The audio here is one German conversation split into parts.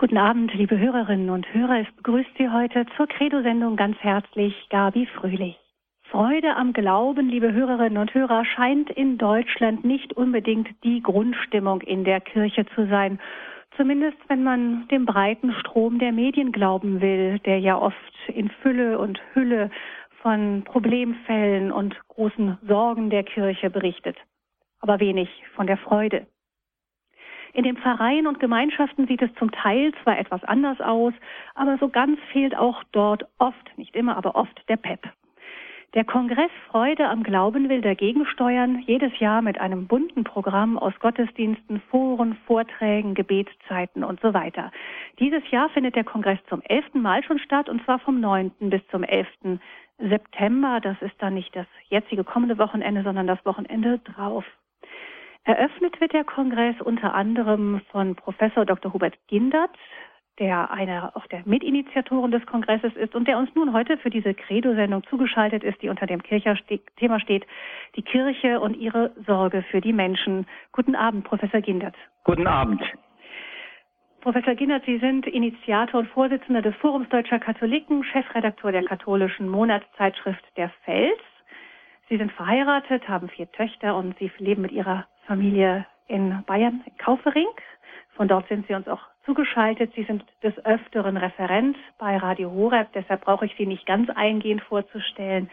Guten Abend, liebe Hörerinnen und Hörer. Es begrüßt Sie heute zur Credo-Sendung ganz herzlich Gabi Fröhlich. Freude am Glauben, liebe Hörerinnen und Hörer, scheint in Deutschland nicht unbedingt die Grundstimmung in der Kirche zu sein. Zumindest wenn man dem breiten Strom der Medien glauben will, der ja oft in Fülle und Hülle von Problemfällen und großen Sorgen der Kirche berichtet, aber wenig von der Freude. In den Pfarreien und Gemeinschaften sieht es zum Teil zwar etwas anders aus, aber so ganz fehlt auch dort oft, nicht immer, aber oft der Pep. Der Kongress Freude am Glauben will dagegen steuern, jedes Jahr mit einem bunten Programm aus Gottesdiensten, Foren, Vorträgen, Gebetszeiten und so weiter. Dieses Jahr findet der Kongress zum elften Mal schon statt und zwar vom 9. bis zum 11. September. Das ist dann nicht das jetzige kommende Wochenende, sondern das Wochenende drauf. Eröffnet wird der Kongress unter anderem von Professor Dr. Hubert Gindert, der einer auch der Mitinitiatoren des Kongresses ist und der uns nun heute für diese Credo-Sendung zugeschaltet ist, die unter dem Kircher-Thema steht, die Kirche und ihre Sorge für die Menschen. Guten Abend, Professor Gindert. Guten Abend. Professor Gindert, Sie sind Initiator und Vorsitzender des Forums Deutscher Katholiken, Chefredakteur der katholischen Monatszeitschrift Der Fels. Sie sind verheiratet, haben vier Töchter und Sie leben mit Ihrer Familie in Bayern, Kaufering. Von dort sind Sie uns auch zugeschaltet. Sie sind des Öfteren Referent bei Radio Horeb, deshalb brauche ich Sie nicht ganz eingehend vorzustellen.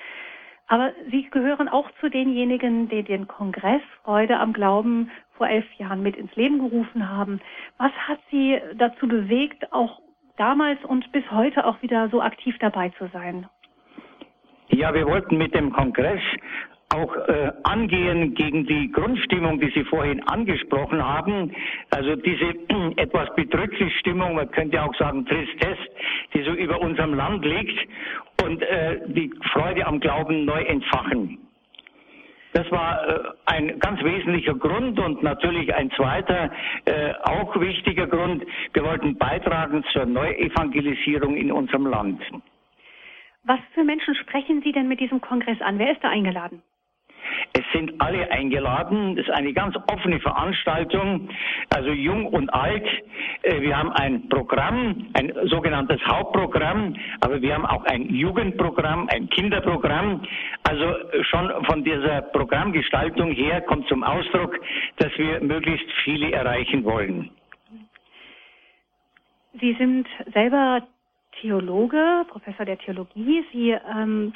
Aber Sie gehören auch zu denjenigen, die den Kongress Freude am Glauben vor elf Jahren mit ins Leben gerufen haben. Was hat Sie dazu bewegt, auch damals und bis heute auch wieder so aktiv dabei zu sein? Ja, wir wollten mit dem Kongress auch äh, angehen gegen die Grundstimmung, die Sie vorhin angesprochen haben. Also diese äh, etwas bedrückte Stimmung, man könnte auch sagen Tristesse, die so über unserem Land liegt und äh, die Freude am Glauben neu entfachen. Das war äh, ein ganz wesentlicher Grund und natürlich ein zweiter, äh, auch wichtiger Grund. Wir wollten beitragen zur Neuevangelisierung in unserem Land. Was für Menschen sprechen Sie denn mit diesem Kongress an? Wer ist da eingeladen? Es sind alle eingeladen. Es ist eine ganz offene Veranstaltung, also jung und alt. Äh, wir haben ein Programm, ein sogenanntes Hauptprogramm, aber wir haben auch ein Jugendprogramm, ein Kinderprogramm. Also schon von dieser Programmgestaltung her kommt zum Ausdruck, dass wir möglichst viele erreichen wollen. Sie sind selber Theologe, Professor der Theologie. Sie ähm,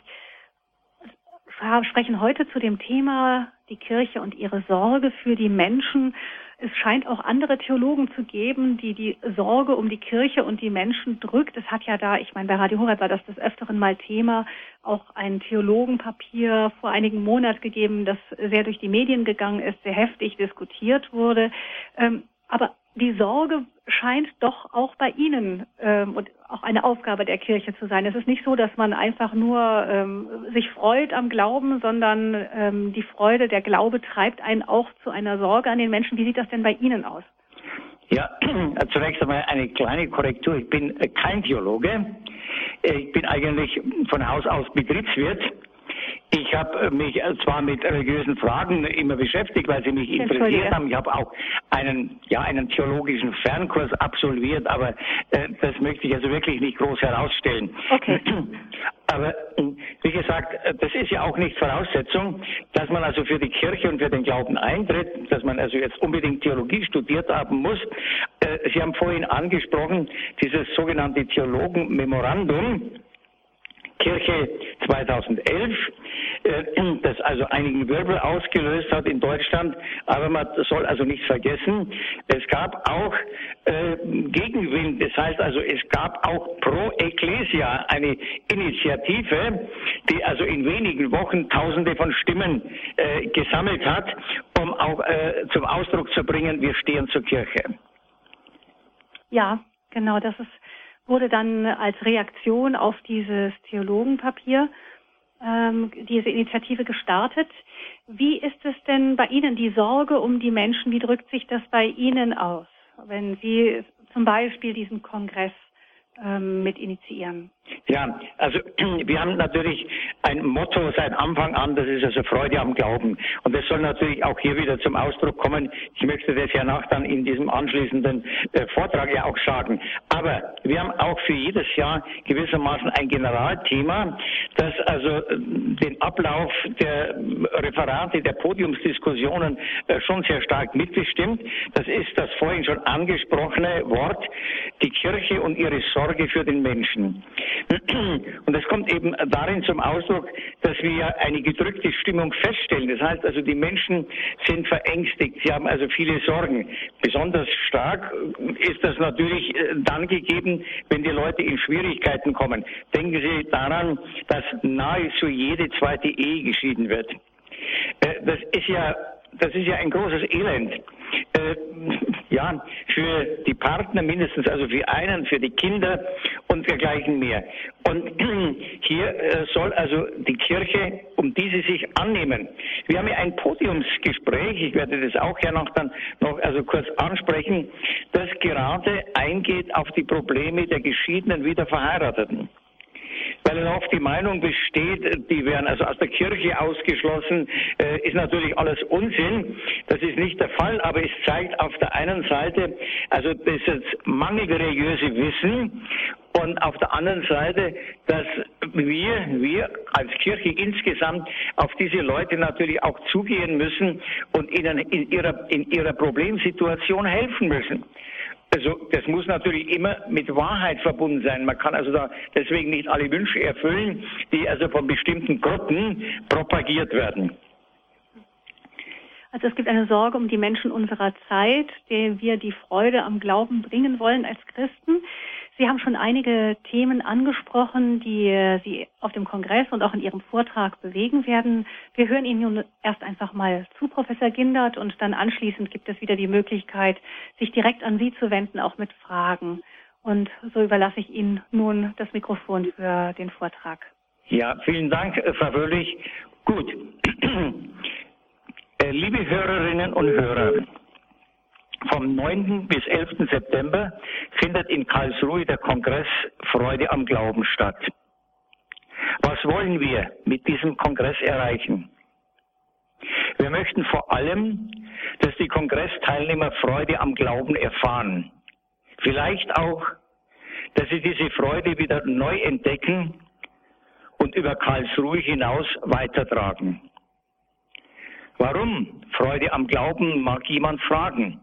sprechen heute zu dem Thema die Kirche und ihre Sorge für die Menschen. Es scheint auch andere Theologen zu geben, die die Sorge um die Kirche und die Menschen drückt. Es hat ja da, ich meine, bei Radio Horeb war das des Öfteren mal Thema, auch ein Theologenpapier vor einigen Monaten gegeben, das sehr durch die Medien gegangen ist, sehr heftig diskutiert wurde. Ähm, aber die Sorge scheint doch auch bei Ihnen ähm, und auch eine Aufgabe der Kirche zu sein. Es ist nicht so, dass man einfach nur ähm, sich freut am Glauben, sondern ähm, die Freude, der Glaube treibt einen auch zu einer Sorge an den Menschen. Wie sieht das denn bei Ihnen aus? Ja, zunächst einmal eine kleine Korrektur. Ich bin kein Theologe. Ich bin eigentlich von Haus aus Betriebswirt ich habe mich zwar mit religiösen Fragen immer beschäftigt, weil sie mich interessiert haben. Ich habe auch einen, ja, einen theologischen Fernkurs absolviert, aber äh, das möchte ich also wirklich nicht groß herausstellen. Okay. Aber wie gesagt, das ist ja auch nicht Voraussetzung, dass man also für die Kirche und für den Glauben eintritt, dass man also jetzt unbedingt Theologie studiert haben muss. Äh, sie haben vorhin angesprochen, dieses sogenannte Theologenmemorandum. Kirche 2011, äh, das also einigen Wirbel ausgelöst hat in Deutschland. Aber man soll also nicht vergessen, es gab auch äh, Gegenwind. Das heißt also, es gab auch pro Ecclesia eine Initiative, die also in wenigen Wochen Tausende von Stimmen äh, gesammelt hat, um auch zum Ausdruck zu bringen, wir stehen zur Kirche. Ja, genau, das ist wurde dann als Reaktion auf dieses Theologenpapier ähm, diese Initiative gestartet. Wie ist es denn bei Ihnen, die Sorge um die Menschen, wie drückt sich das bei Ihnen aus, wenn Sie zum Beispiel diesen Kongress ähm, mit initiieren? Ja, also wir haben natürlich ein Motto seit Anfang an, das ist also Freude am Glauben. Und das soll natürlich auch hier wieder zum Ausdruck kommen. Ich möchte das ja nach dann in diesem anschließenden äh, Vortrag ja auch sagen. Aber wir haben auch für jedes Jahr gewissermaßen ein Generalthema, das also äh, den Ablauf der Referate, der Podiumsdiskussionen äh, schon sehr stark mitbestimmt. Das ist das vorhin schon angesprochene Wort, die Kirche und ihre Sorge für den Menschen. Und das kommt eben darin zum Ausdruck, dass wir eine gedrückte Stimmung feststellen. Das heißt also, die Menschen sind verängstigt, sie haben also viele Sorgen. Besonders stark ist das natürlich äh, dann gegeben, wenn die Leute in Schwierigkeiten kommen. Denken Sie daran, dass nahezu jede zweite Ehe geschieden wird. Äh, das ist ja das ist ja ein großes Elend. Ja, für die Partner mindestens, also für einen, für die Kinder und dergleichen mehr. Und hier äh, soll also die Kirche, um die sie sich annehmen. Wir haben ja ein Podiumsgespräch, ich werde das auch ja noch dann noch also kurz ansprechen, das gerade eingeht auf die Probleme der geschiedenen, wieder Verheirateten weil oft die Meinung besteht, die werden also aus der Kirche ausgeschlossen, äh, ist natürlich alles Unsinn. Das ist nicht der Fall, aber es zeigt auf der einen Seite also das mangelnde religiöse Wissen und auf der anderen Seite, dass wir, wir als Kirche insgesamt auf diese Leute natürlich auch zugehen müssen und ihnen in ihrer, in ihrer Problemsituation helfen müssen. Also das muss natürlich immer mit Wahrheit verbunden sein. Man kann also da deswegen nicht alle Wünsche erfüllen, die also von bestimmten Gruppen propagiert werden. Also es gibt eine Sorge um die Menschen unserer Zeit, denen wir die Freude am Glauben bringen wollen als Christen. Sie haben schon einige Themen angesprochen, die äh, Sie auf dem Kongress und auch in Ihrem Vortrag bewegen werden. Wir hören Ihnen nun erst einfach mal zu, Professor Gindert, und dann anschließend gibt es wieder die Möglichkeit, sich direkt an Sie zu wenden, auch mit Fragen. Und so überlasse ich Ihnen nun das Mikrofon für den Vortrag. Ja, vielen Dank, äh, Frau Wörlich. Gut. Äh, liebe Hörerinnen und Hörer, vom 9. bis 11. September findet in Karlsruhe der Kongress Freude am Glauben statt. Was wollen wir mit diesem Kongress erreichen? Wir möchten vor allem, dass die Kongressteilnehmer Freude am Glauben erfahren. Vielleicht auch, dass sie diese Freude wieder neu entdecken und über Karlsruhe hinaus weitertragen. Warum Freude am Glauben, mag jemand fragen.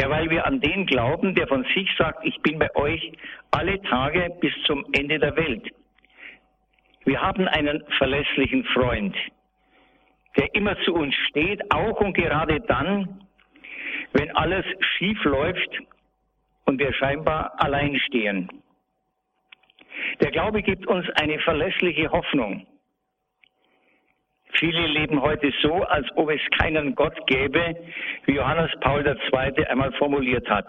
Ja, weil wir an den glauben, der von sich sagt, ich bin bei euch alle Tage bis zum Ende der Welt. Wir haben einen verlässlichen Freund, der immer zu uns steht, auch und gerade dann, wenn alles schief läuft und wir scheinbar allein stehen. Der Glaube gibt uns eine verlässliche Hoffnung. Viele leben heute so, als ob es keinen Gott gäbe, wie Johannes Paul II. einmal formuliert hat.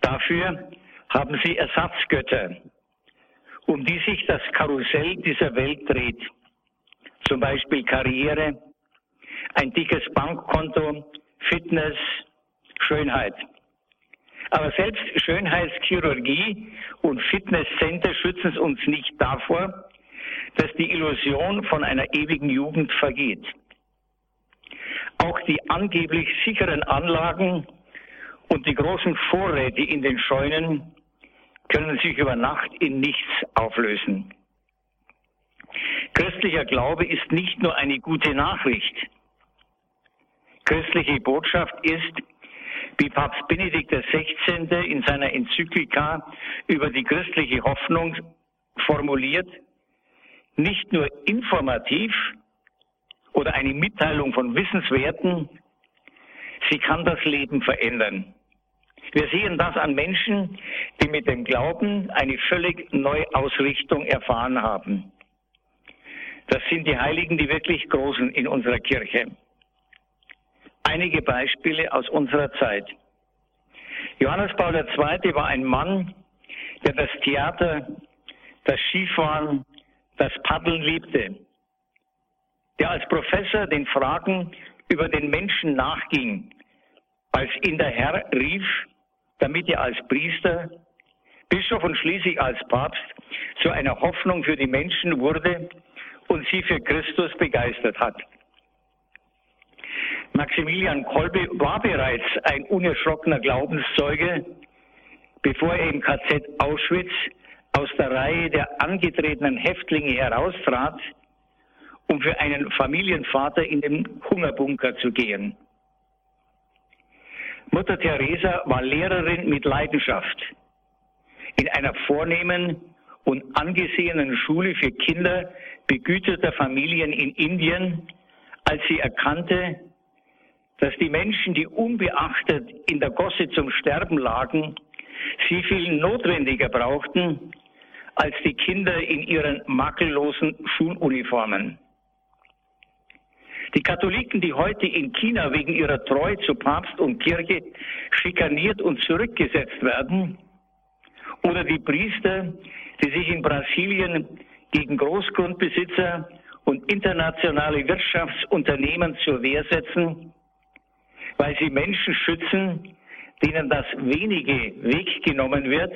Dafür haben sie Ersatzgötter, um die sich das Karussell dieser Welt dreht. Zum Beispiel Karriere, ein dickes Bankkonto, Fitness, Schönheit. Aber selbst Schönheitschirurgie und Fitnesscenter schützen uns nicht davor, dass die Illusion von einer ewigen Jugend vergeht. Auch die angeblich sicheren Anlagen und die großen Vorräte in den Scheunen können sich über Nacht in nichts auflösen. Christlicher Glaube ist nicht nur eine gute Nachricht. Christliche Botschaft ist, wie Papst Benedikt XVI. in seiner Enzyklika über die christliche Hoffnung formuliert, nicht nur informativ oder eine Mitteilung von Wissenswerten, sie kann das Leben verändern. Wir sehen das an Menschen, die mit dem Glauben eine völlig neue Ausrichtung erfahren haben. Das sind die Heiligen, die wirklich Großen in unserer Kirche. Einige Beispiele aus unserer Zeit. Johannes Paul II. war ein Mann, der das Theater, das Skifahren, das Paddeln liebte, der als Professor den Fragen über den Menschen nachging, als ihn der Herr rief, damit er als Priester Bischof und schließlich als Papst zu einer Hoffnung für die Menschen wurde und sie für Christus begeistert hat. Maximilian Kolbe war bereits ein unerschrockener Glaubenszeuge, bevor er im KZ Auschwitz aus der Reihe der angetretenen Häftlinge heraustrat, um für einen Familienvater in den Hungerbunker zu gehen. Mutter Teresa war Lehrerin mit Leidenschaft in einer vornehmen und angesehenen Schule für Kinder begüterter Familien in Indien, als sie erkannte, dass die Menschen, die unbeachtet in der Gosse zum Sterben lagen, sie viel notwendiger brauchten als die Kinder in ihren makellosen Schuluniformen. Die Katholiken, die heute in China wegen ihrer Treue zu Papst und Kirche schikaniert und zurückgesetzt werden, oder die Priester, die sich in Brasilien gegen Großgrundbesitzer und internationale Wirtschaftsunternehmen zur Wehr setzen, weil sie Menschen schützen, denen das wenige weggenommen wird,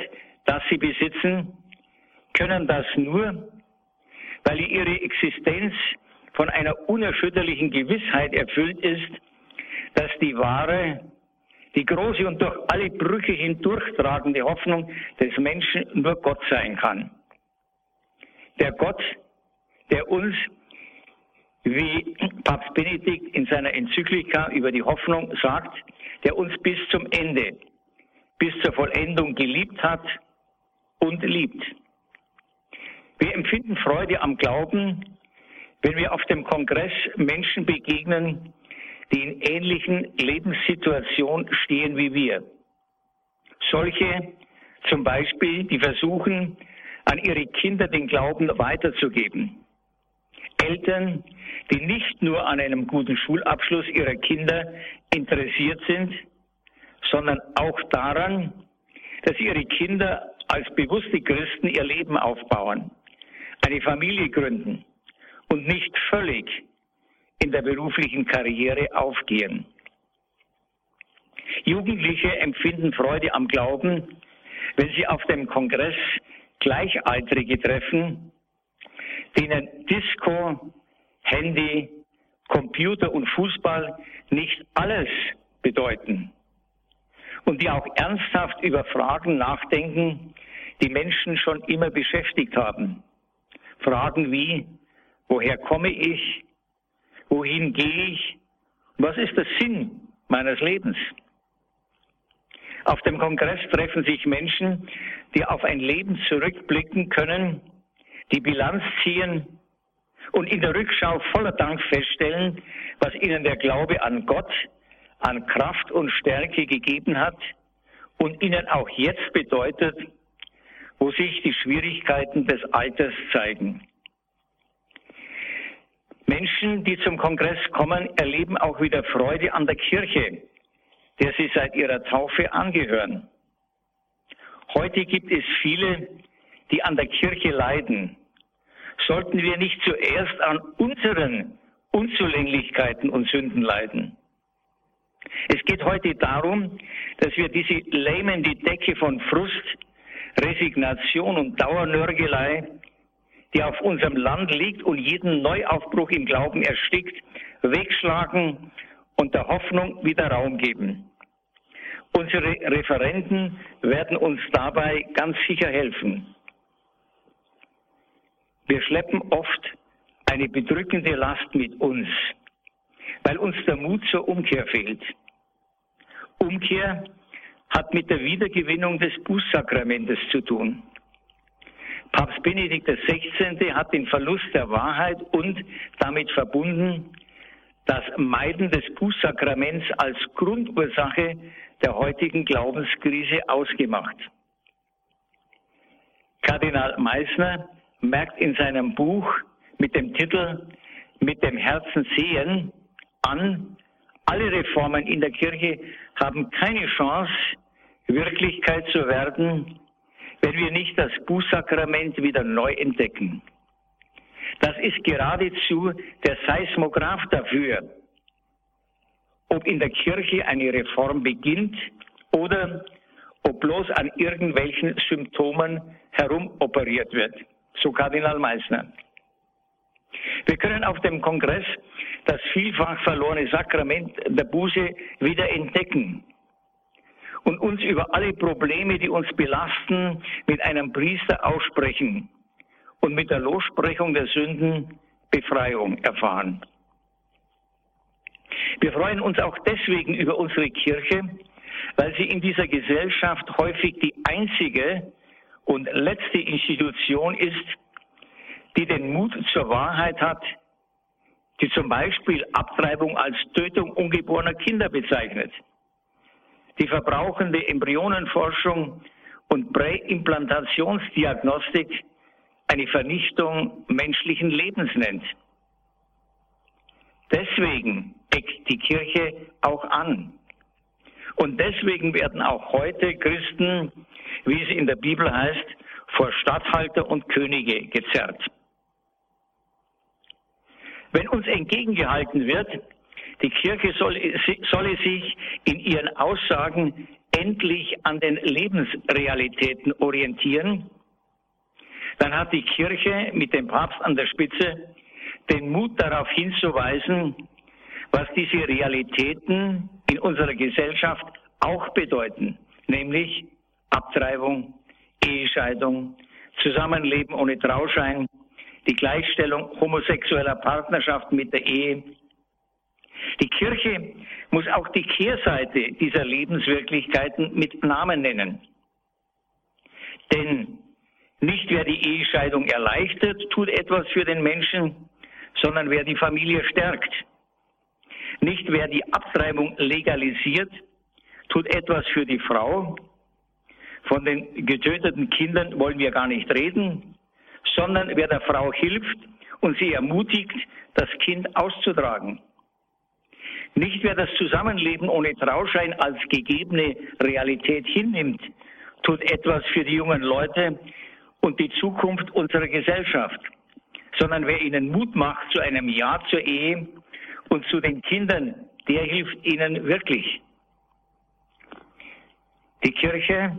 das sie besitzen, können das nur, weil ihre Existenz von einer unerschütterlichen Gewissheit erfüllt ist, dass die wahre, die große und durch alle Brüche hindurchtragende Hoffnung des Menschen nur Gott sein kann. Der Gott, der uns, wie Papst Benedikt in seiner Enzyklika über die Hoffnung sagt, der uns bis zum Ende, bis zur Vollendung geliebt hat und liebt. Wir empfinden Freude am Glauben, wenn wir auf dem Kongress Menschen begegnen, die in ähnlichen Lebenssituationen stehen wie wir. Solche zum Beispiel, die versuchen, an ihre Kinder den Glauben weiterzugeben. Eltern, die nicht nur an einem guten Schulabschluss ihrer Kinder interessiert sind, sondern auch daran, dass ihre Kinder als bewusste Christen ihr Leben aufbauen, eine Familie gründen und nicht völlig in der beruflichen Karriere aufgehen. Jugendliche empfinden Freude am Glauben, wenn sie auf dem Kongress Gleichaltrige treffen, denen Disco, Handy, Computer und Fußball nicht alles bedeuten und die auch ernsthaft über Fragen nachdenken, die Menschen schon immer beschäftigt haben. Fragen wie, woher komme ich? Wohin gehe ich? Was ist der Sinn meines Lebens? Auf dem Kongress treffen sich Menschen, die auf ein Leben zurückblicken können, die Bilanz ziehen und in der Rückschau voller Dank feststellen, was ihnen der Glaube an Gott, an Kraft und Stärke gegeben hat und ihnen auch jetzt bedeutet, wo sich die Schwierigkeiten des Alters zeigen. Menschen, die zum Kongress kommen, erleben auch wieder Freude an der Kirche, der sie seit ihrer Taufe angehören. Heute gibt es viele, die an der Kirche leiden. Sollten wir nicht zuerst an unseren Unzulänglichkeiten und Sünden leiden? Es geht heute darum, dass wir diese lähmende Decke von Frust, Resignation und Dauernörgelei die auf unserem Land liegt und jeden Neuaufbruch im Glauben erstickt, wegschlagen und der Hoffnung wieder Raum geben. Unsere Referenten werden uns dabei ganz sicher helfen. Wir schleppen oft eine bedrückende Last mit uns, weil uns der Mut zur Umkehr fehlt. Umkehr hat mit der Wiedergewinnung des Bußsakramentes zu tun. Papst Benedikt XVI. hat den Verlust der Wahrheit und damit verbunden das Meiden des Bußsakraments als Grundursache der heutigen Glaubenskrise ausgemacht. Kardinal Meissner merkt in seinem Buch mit dem Titel Mit dem Herzen sehen an, alle Reformen in der Kirche haben keine Chance, Wirklichkeit zu werden, wenn wir nicht das Bußsakrament wieder neu entdecken. Das ist geradezu der Seismograph dafür, ob in der Kirche eine Reform beginnt oder ob bloß an irgendwelchen Symptomen herumoperiert wird. So Kardinal Meissner. Wir können auf dem Kongress das vielfach verlorene Sakrament der Buße wieder entdecken und uns über alle Probleme, die uns belasten, mit einem Priester aussprechen und mit der Lossprechung der Sünden Befreiung erfahren. Wir freuen uns auch deswegen über unsere Kirche, weil sie in dieser Gesellschaft häufig die einzige und letzte Institution ist, die den Mut zur Wahrheit hat, die zum Beispiel Abtreibung als Tötung ungeborener Kinder bezeichnet, die verbrauchende Embryonenforschung und Präimplantationsdiagnostik eine Vernichtung menschlichen Lebens nennt. Deswegen eckt die Kirche auch an. Und deswegen werden auch heute Christen, wie es in der Bibel heißt, vor Statthalter und Könige gezerrt. Wenn uns entgegengehalten wird, die Kirche solle, solle sich in ihren Aussagen endlich an den Lebensrealitäten orientieren, dann hat die Kirche mit dem Papst an der Spitze den Mut darauf hinzuweisen, was diese Realitäten in unserer Gesellschaft auch bedeuten, nämlich Abtreibung, Ehescheidung, Zusammenleben ohne Trauschein, die Gleichstellung homosexueller Partnerschaft mit der Ehe. Die Kirche muss auch die Kehrseite dieser Lebenswirklichkeiten mit Namen nennen. Denn nicht wer die Ehescheidung erleichtert, tut etwas für den Menschen, sondern wer die Familie stärkt. Nicht wer die Abtreibung legalisiert, tut etwas für die Frau. Von den getöteten Kindern wollen wir gar nicht reden, sondern wer der Frau hilft und sie ermutigt, das Kind auszutragen. Nicht wer das Zusammenleben ohne Trauschein als gegebene Realität hinnimmt, tut etwas für die jungen Leute, und die Zukunft unserer Gesellschaft, sondern wer ihnen Mut macht zu einem Ja zur Ehe und zu den Kindern, der hilft ihnen wirklich. Die Kirche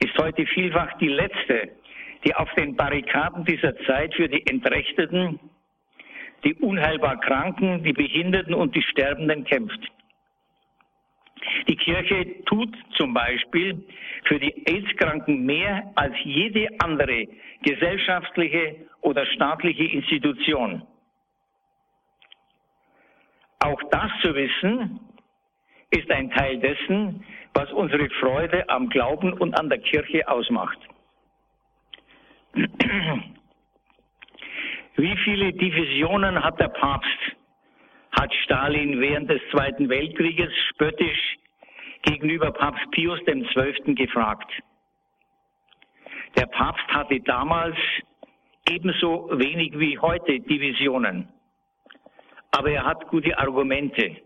ist heute vielfach die letzte, die auf den Barrikaden dieser Zeit für die Entrechteten, die unheilbar Kranken, die Behinderten und die Sterbenden kämpft. Die Kirche tut zum Beispiel für die AIDS-Kranken mehr als jede andere gesellschaftliche oder staatliche Institution. Auch das zu wissen, ist ein Teil dessen, was unsere Freude am Glauben und an der Kirche ausmacht. Wie viele Divisionen hat der Papst hat Stalin während des Zweiten Weltkrieges spöttisch gegenüber Papst Pius XII. gefragt. Der Papst hatte damals ebenso wenig wie heute Divisionen. Aber er hat gute Argumente.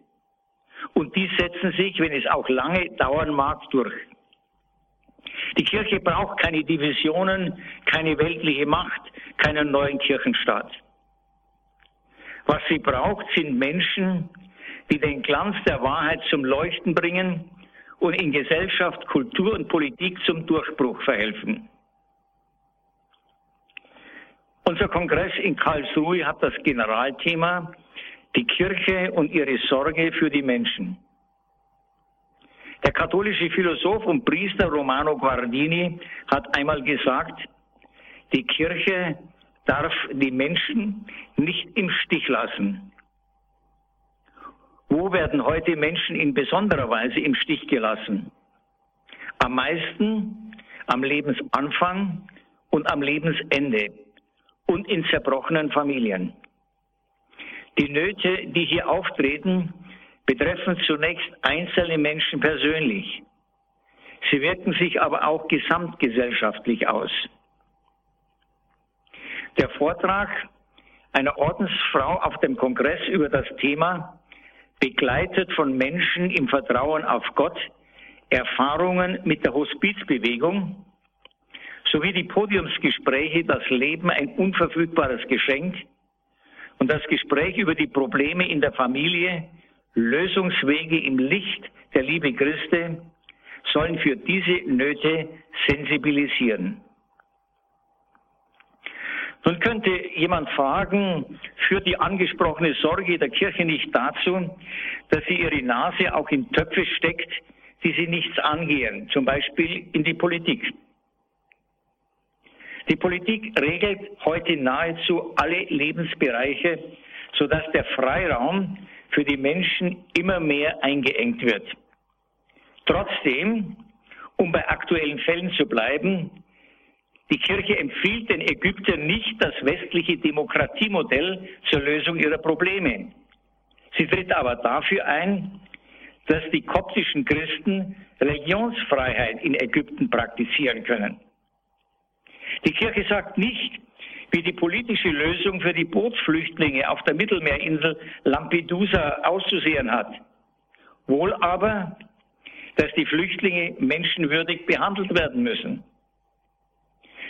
Und die setzen sich, wenn es auch lange dauern mag, durch. Die Kirche braucht keine Divisionen, keine weltliche Macht, keinen neuen Kirchenstaat. Was sie braucht, sind Menschen, die den Glanz der Wahrheit zum Leuchten bringen und in Gesellschaft, Kultur und Politik zum Durchbruch verhelfen. Unser Kongress in Karlsruhe hat das Generalthema die Kirche und ihre Sorge für die Menschen. Katholische Philosoph und Priester Romano Guardini hat einmal gesagt, die Kirche darf die Menschen nicht im Stich lassen. Wo werden heute Menschen in besonderer Weise im Stich gelassen? Am meisten am Lebensanfang und am Lebensende und in zerbrochenen Familien. Die Nöte, die hier auftreten, betreffen zunächst einzelne Menschen persönlich. Sie wirken sich aber auch gesamtgesellschaftlich aus. Der Vortrag einer Ordensfrau auf dem Kongress über das Thema, begleitet von Menschen im Vertrauen auf Gott, Erfahrungen mit der Hospizbewegung sowie die Podiumsgespräche Das Leben ein unverfügbares Geschenk und das Gespräch über die Probleme in der Familie, Lösungswege im Licht der Liebe Christi sollen für diese Nöte sensibilisieren. Nun könnte jemand fragen, führt die angesprochene Sorge der Kirche nicht dazu, dass sie ihre Nase auch in Töpfe steckt, die sie nichts angehen, zum Beispiel in die Politik? Die Politik regelt heute nahezu alle Lebensbereiche, sodass der Freiraum für die Menschen immer mehr eingeengt wird. Trotzdem, um bei aktuellen Fällen zu bleiben, die Kirche empfiehlt den Ägyptern nicht das westliche Demokratiemodell zur Lösung ihrer Probleme. Sie tritt aber dafür ein, dass die koptischen Christen Religionsfreiheit in Ägypten praktizieren können. Die Kirche sagt nicht, wie die politische Lösung für die Bootsflüchtlinge auf der Mittelmeerinsel Lampedusa auszusehen hat. Wohl aber, dass die Flüchtlinge menschenwürdig behandelt werden müssen.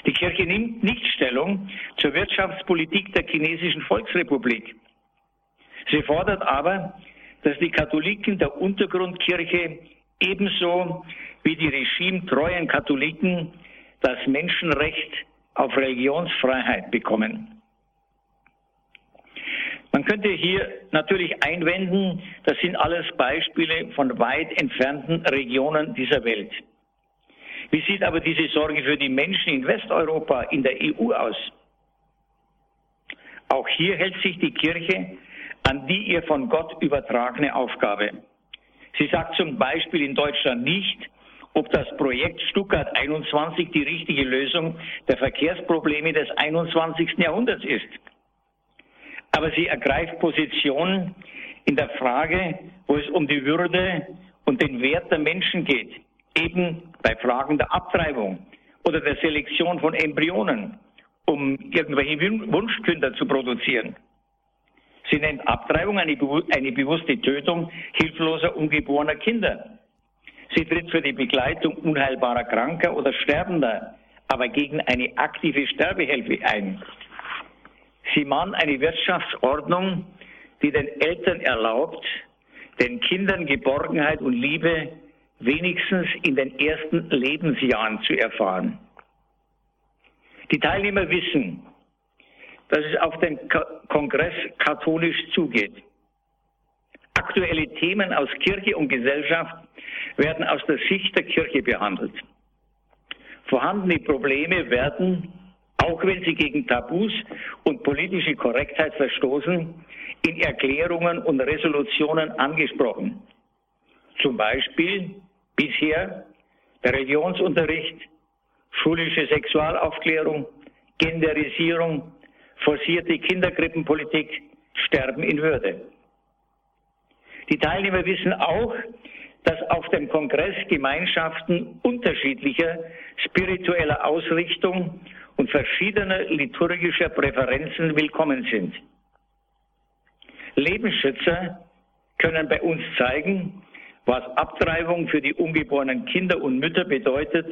Die Kirche nimmt nicht Stellung zur Wirtschaftspolitik der chinesischen Volksrepublik. Sie fordert aber, dass die Katholiken der Untergrundkirche ebenso wie die regimetreuen Katholiken das Menschenrecht auf Religionsfreiheit bekommen. Man könnte hier natürlich einwenden, das sind alles Beispiele von weit entfernten Regionen dieser Welt. Wie sieht aber diese Sorge für die Menschen in Westeuropa, in der EU aus? Auch hier hält sich die Kirche an die ihr von Gott übertragene Aufgabe. Sie sagt zum Beispiel in Deutschland nicht, ob das Projekt Stuttgart 21 die richtige Lösung der Verkehrsprobleme des 21. Jahrhunderts ist. Aber sie ergreift Position in der Frage, wo es um die Würde und den Wert der Menschen geht, eben bei Fragen der Abtreibung oder der Selektion von Embryonen, um irgendwelche Wunschkinder zu produzieren. Sie nennt Abtreibung eine, eine bewusste Tötung hilfloser ungeborener Kinder. Sie tritt für die Begleitung unheilbarer Kranker oder Sterbender, aber gegen eine aktive Sterbehilfe ein. Sie mahnt eine Wirtschaftsordnung, die den Eltern erlaubt, den Kindern Geborgenheit und Liebe wenigstens in den ersten Lebensjahren zu erfahren. Die Teilnehmer wissen, dass es auf dem Kongress katholisch zugeht. Aktuelle Themen aus Kirche und Gesellschaft werden aus der Sicht der Kirche behandelt. Vorhandene Probleme werden, auch wenn sie gegen Tabus und politische Korrektheit verstoßen, in Erklärungen und Resolutionen angesprochen. Zum Beispiel bisher der Religionsunterricht, schulische Sexualaufklärung, Genderisierung, forcierte Kinderkrippenpolitik, Sterben in Würde. Die Teilnehmer wissen auch, dass auf dem Kongress Gemeinschaften unterschiedlicher spiritueller Ausrichtung und verschiedener liturgischer Präferenzen willkommen sind. Lebensschützer können bei uns zeigen, was Abtreibung für die ungeborenen Kinder und Mütter bedeutet,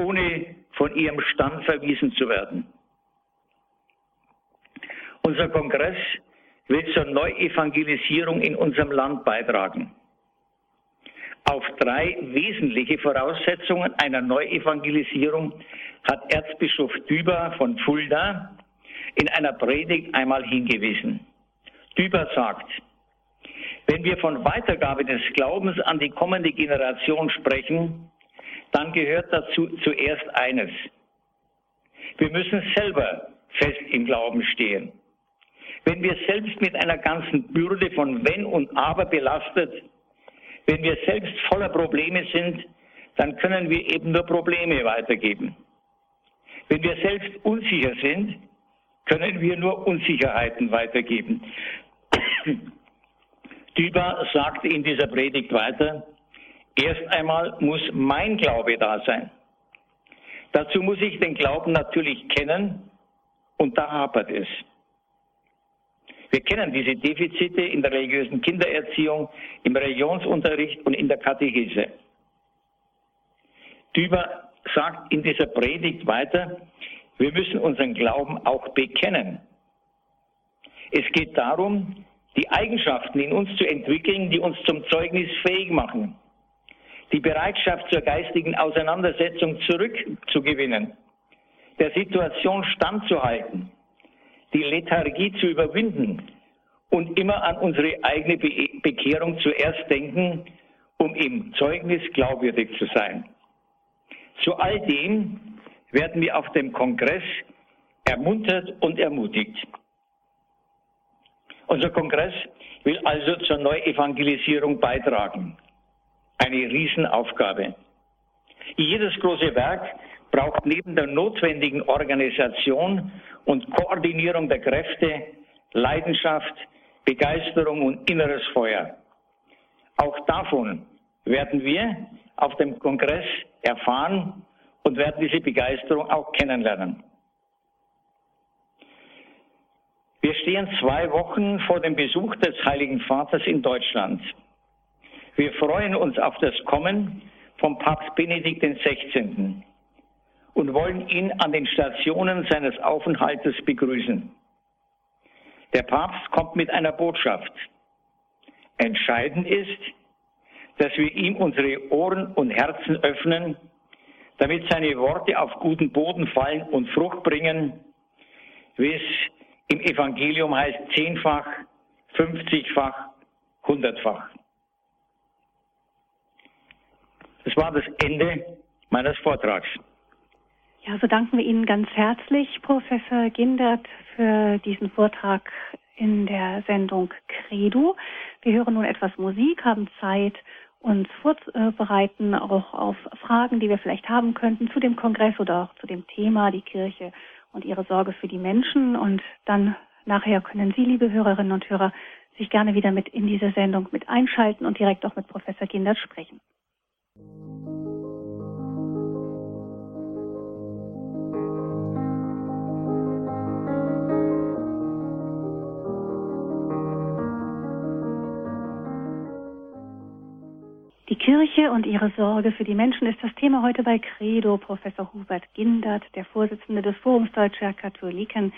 ohne von ihrem Stand verwiesen zu werden. Unser Kongress will zur Neuevangelisierung in unserem Land beitragen. Auf drei wesentliche Voraussetzungen einer Neuevangelisierung hat Erzbischof Düber von Fulda in einer Predigt einmal hingewiesen. Düber sagt, wenn wir von Weitergabe des Glaubens an die kommende Generation sprechen, dann gehört dazu zuerst eines. Wir müssen selber fest im Glauben stehen. Wenn wir selbst mit einer ganzen Bürde von Wenn und Aber belastet, wenn wir selbst voller Probleme sind, dann können wir eben nur Probleme weitergeben. Wenn wir selbst unsicher sind, können wir nur Unsicherheiten weitergeben. Düber sagte in dieser Predigt weiter, erst einmal muss mein Glaube da sein. Dazu muss ich den Glauben natürlich kennen und da hapert es. Wir kennen diese Defizite in der religiösen Kindererziehung, im Religionsunterricht und in der Katechese. Düber sagt in dieser Predigt weiter, wir müssen unseren Glauben auch bekennen. Es geht darum, die Eigenschaften in uns zu entwickeln, die uns zum Zeugnis fähig machen. die Bereitschaft zur geistigen Auseinandersetzung zurückzugewinnen, der Situation standzuhalten, die Lethargie zu überwinden und immer an unsere eigene Be Bekehrung zuerst denken, um im Zeugnis glaubwürdig zu sein. Zu all dem werden wir auf dem Kongress ermuntert und ermutigt. Unser Kongress will also zur Neuevangelisierung beitragen. Eine Riesenaufgabe. Jedes große Werk braucht neben der notwendigen Organisation und Koordinierung der Kräfte Leidenschaft, Begeisterung und inneres Feuer. Auch davon werden wir auf dem Kongress erfahren und werden diese Begeisterung auch kennenlernen. Wir stehen zwei Wochen vor dem Besuch des Heiligen Vaters in Deutschland. Wir freuen uns auf das Kommen von Papst Benedikt XVI. Und wollen ihn an den Stationen seines Aufenthaltes begrüßen. Der Papst kommt mit einer Botschaft. Entscheidend ist, dass wir ihm unsere Ohren und Herzen öffnen, damit seine Worte auf guten Boden fallen und Frucht bringen, wie es im Evangelium heißt zehnfach, fünfzigfach, hundertfach. Das war das Ende meines Vortrags. Ja, so danken wir Ihnen ganz herzlich, Professor Gindert, für diesen Vortrag in der Sendung Credo. Wir hören nun etwas Musik, haben Zeit, uns vorzubereiten, auch auf Fragen, die wir vielleicht haben könnten zu dem Kongress oder auch zu dem Thema, die Kirche und ihre Sorge für die Menschen. Und dann nachher können Sie, liebe Hörerinnen und Hörer, sich gerne wieder mit in diese Sendung mit einschalten und direkt auch mit Professor Gindert sprechen. Kirche und ihre Sorge für die Menschen ist das Thema heute bei Credo. Professor Hubert Gindert, der Vorsitzende des Forums Deutscher Katholiken,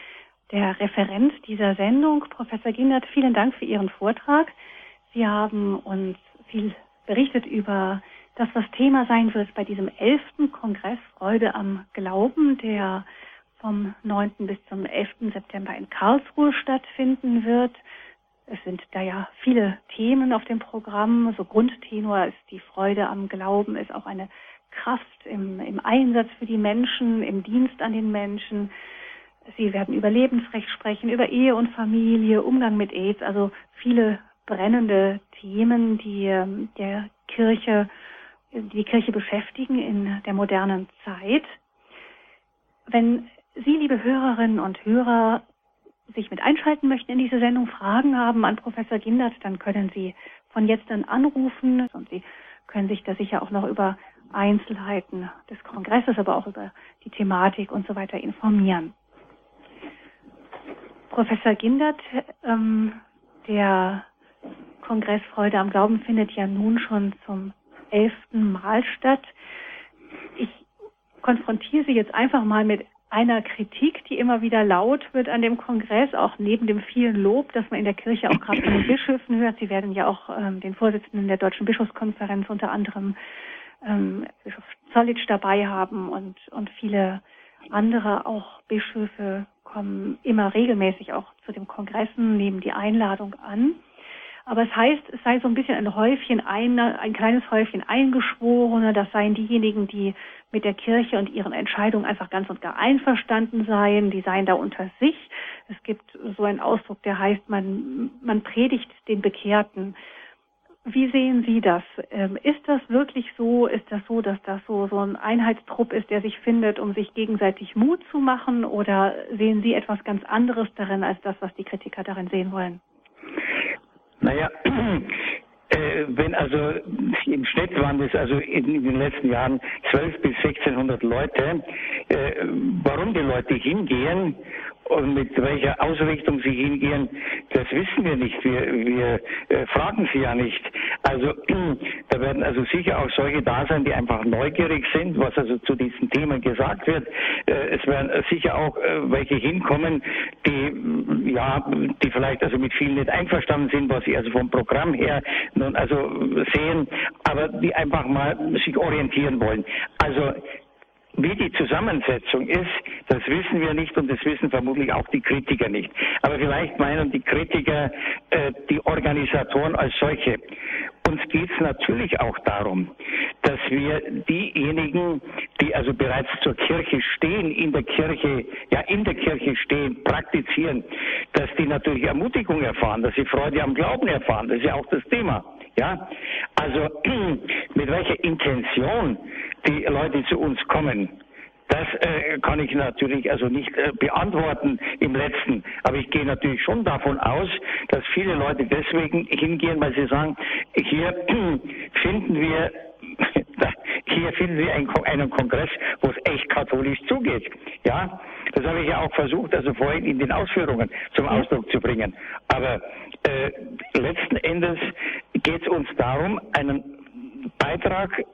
der Referent dieser Sendung. Professor Gindert, vielen Dank für Ihren Vortrag. Sie haben uns viel berichtet über das, was Thema sein wird bei diesem elften Kongress Freude am Glauben, der vom 9. bis zum 11. September in Karlsruhe stattfinden wird. Es sind da ja viele Themen auf dem Programm. So Grundtenor ist die Freude am Glauben, ist auch eine Kraft im, im Einsatz für die Menschen, im Dienst an den Menschen. Sie werden über Lebensrecht sprechen, über Ehe und Familie, Umgang mit AIDS, also viele brennende Themen, die ähm, der Kirche, die Kirche beschäftigen in der modernen Zeit. Wenn Sie, liebe Hörerinnen und Hörer, sich mit einschalten möchten in diese Sendung, Fragen haben an Professor Gindert, dann können Sie von jetzt an anrufen und Sie können sich da sicher auch noch über Einzelheiten des Kongresses, aber auch über die Thematik und so weiter informieren. Professor Gindert, ähm, der Kongress Freude am Glauben findet ja nun schon zum elften Mal statt. Ich konfrontiere Sie jetzt einfach mal mit einer Kritik, die immer wieder laut wird an dem Kongress, auch neben dem vielen Lob, das man in der Kirche auch gerade von den Bischöfen hört. Sie werden ja auch ähm, den Vorsitzenden der Deutschen Bischofskonferenz unter anderem ähm, Bischof Zollitsch dabei haben und, und viele andere auch Bischöfe kommen immer regelmäßig auch zu den Kongressen, nehmen die Einladung an. Aber es heißt, es sei so ein bisschen ein Häufchen, ein, ein kleines Häufchen Eingeschworene, das seien diejenigen, die mit der Kirche und ihren Entscheidungen einfach ganz und gar einverstanden seien, die seien da unter sich. Es gibt so einen Ausdruck, der heißt, man, man predigt den Bekehrten. Wie sehen Sie das? Ähm, ist das wirklich so? Ist das so, dass das so, so ein Einheitstrupp ist, der sich findet, um sich gegenseitig Mut zu machen? Oder sehen Sie etwas ganz anderes darin als das, was die Kritiker darin sehen wollen? Naja, äh, wenn also im Schnitt waren das also in, in den letzten Jahren 12 bis 1600 Leute, äh, warum die Leute hingehen und mit welcher Ausrichtung sie hingehen, das wissen wir nicht. Wir, wir äh, fragen sie ja nicht. Also da werden also sicher auch solche da sein, die einfach neugierig sind, was also zu diesen Themen gesagt wird. Äh, es werden sicher auch äh, welche hinkommen, die ja, die vielleicht also mit vielen nicht einverstanden sind, was sie also vom Programm her nun also sehen, aber die einfach mal sich orientieren wollen. Also wie die Zusammensetzung ist, das wissen wir nicht und das wissen vermutlich auch die Kritiker nicht. Aber vielleicht meinen die Kritiker äh, die Organisatoren als solche. Uns geht es natürlich auch darum, dass wir diejenigen, die also bereits zur Kirche stehen, in der Kirche, ja in der Kirche stehen, praktizieren, dass die natürlich Ermutigung erfahren, dass sie Freude am Glauben erfahren. Das ist ja auch das Thema. Ja, also mit welcher Intention die Leute zu uns kommen, das äh, kann ich natürlich also nicht äh, beantworten im letzten. Aber ich gehe natürlich schon davon aus, dass viele Leute deswegen hingehen, weil sie sagen, hier finden wir hier finden wir einen Kongress, wo es echt katholisch zugeht. Ja, das habe ich ja auch versucht, also vorhin in den Ausführungen zum Ausdruck zu bringen. Aber äh, letzten Endes geht es uns darum, einen Beitrag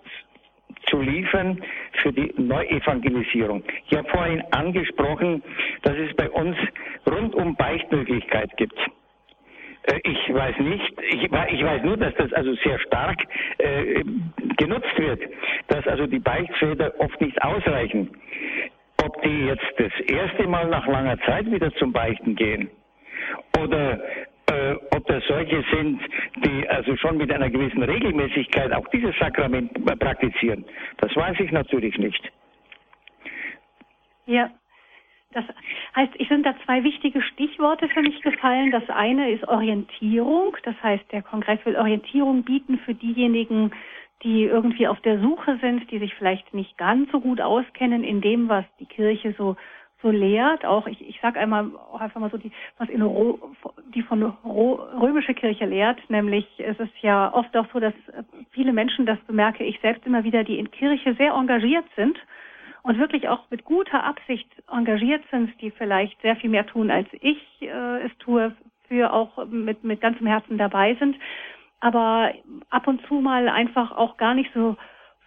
zu liefern für die Neuevangelisierung. Ich habe vorhin angesprochen, dass es bei uns rundum Beichtmöglichkeit gibt. Äh, ich weiß nicht, ich, weiß nur, dass das also sehr stark äh, genutzt wird, dass also die Beichtväter oft nicht ausreichen. Ob die jetzt das erste Mal nach langer Zeit wieder zum Beichten gehen oder äh, ob das solche sind, die also schon mit einer gewissen Regelmäßigkeit auch dieses Sakrament praktizieren. Das weiß ich natürlich nicht. Ja. Das heißt, es sind da zwei wichtige Stichworte für mich gefallen. Das eine ist Orientierung. Das heißt, der Kongress will Orientierung bieten für diejenigen, die irgendwie auf der Suche sind, die sich vielleicht nicht ganz so gut auskennen in dem, was die Kirche so so lehrt, auch ich, ich sage einmal auch einfach mal so die was in Ro, die von Ro, römische Kirche lehrt, nämlich es ist ja oft auch so, dass viele Menschen, das bemerke ich selbst immer wieder, die in Kirche sehr engagiert sind und wirklich auch mit guter Absicht engagiert sind, die vielleicht sehr viel mehr tun als ich äh, es tue, für auch mit mit ganzem Herzen dabei sind, aber ab und zu mal einfach auch gar nicht so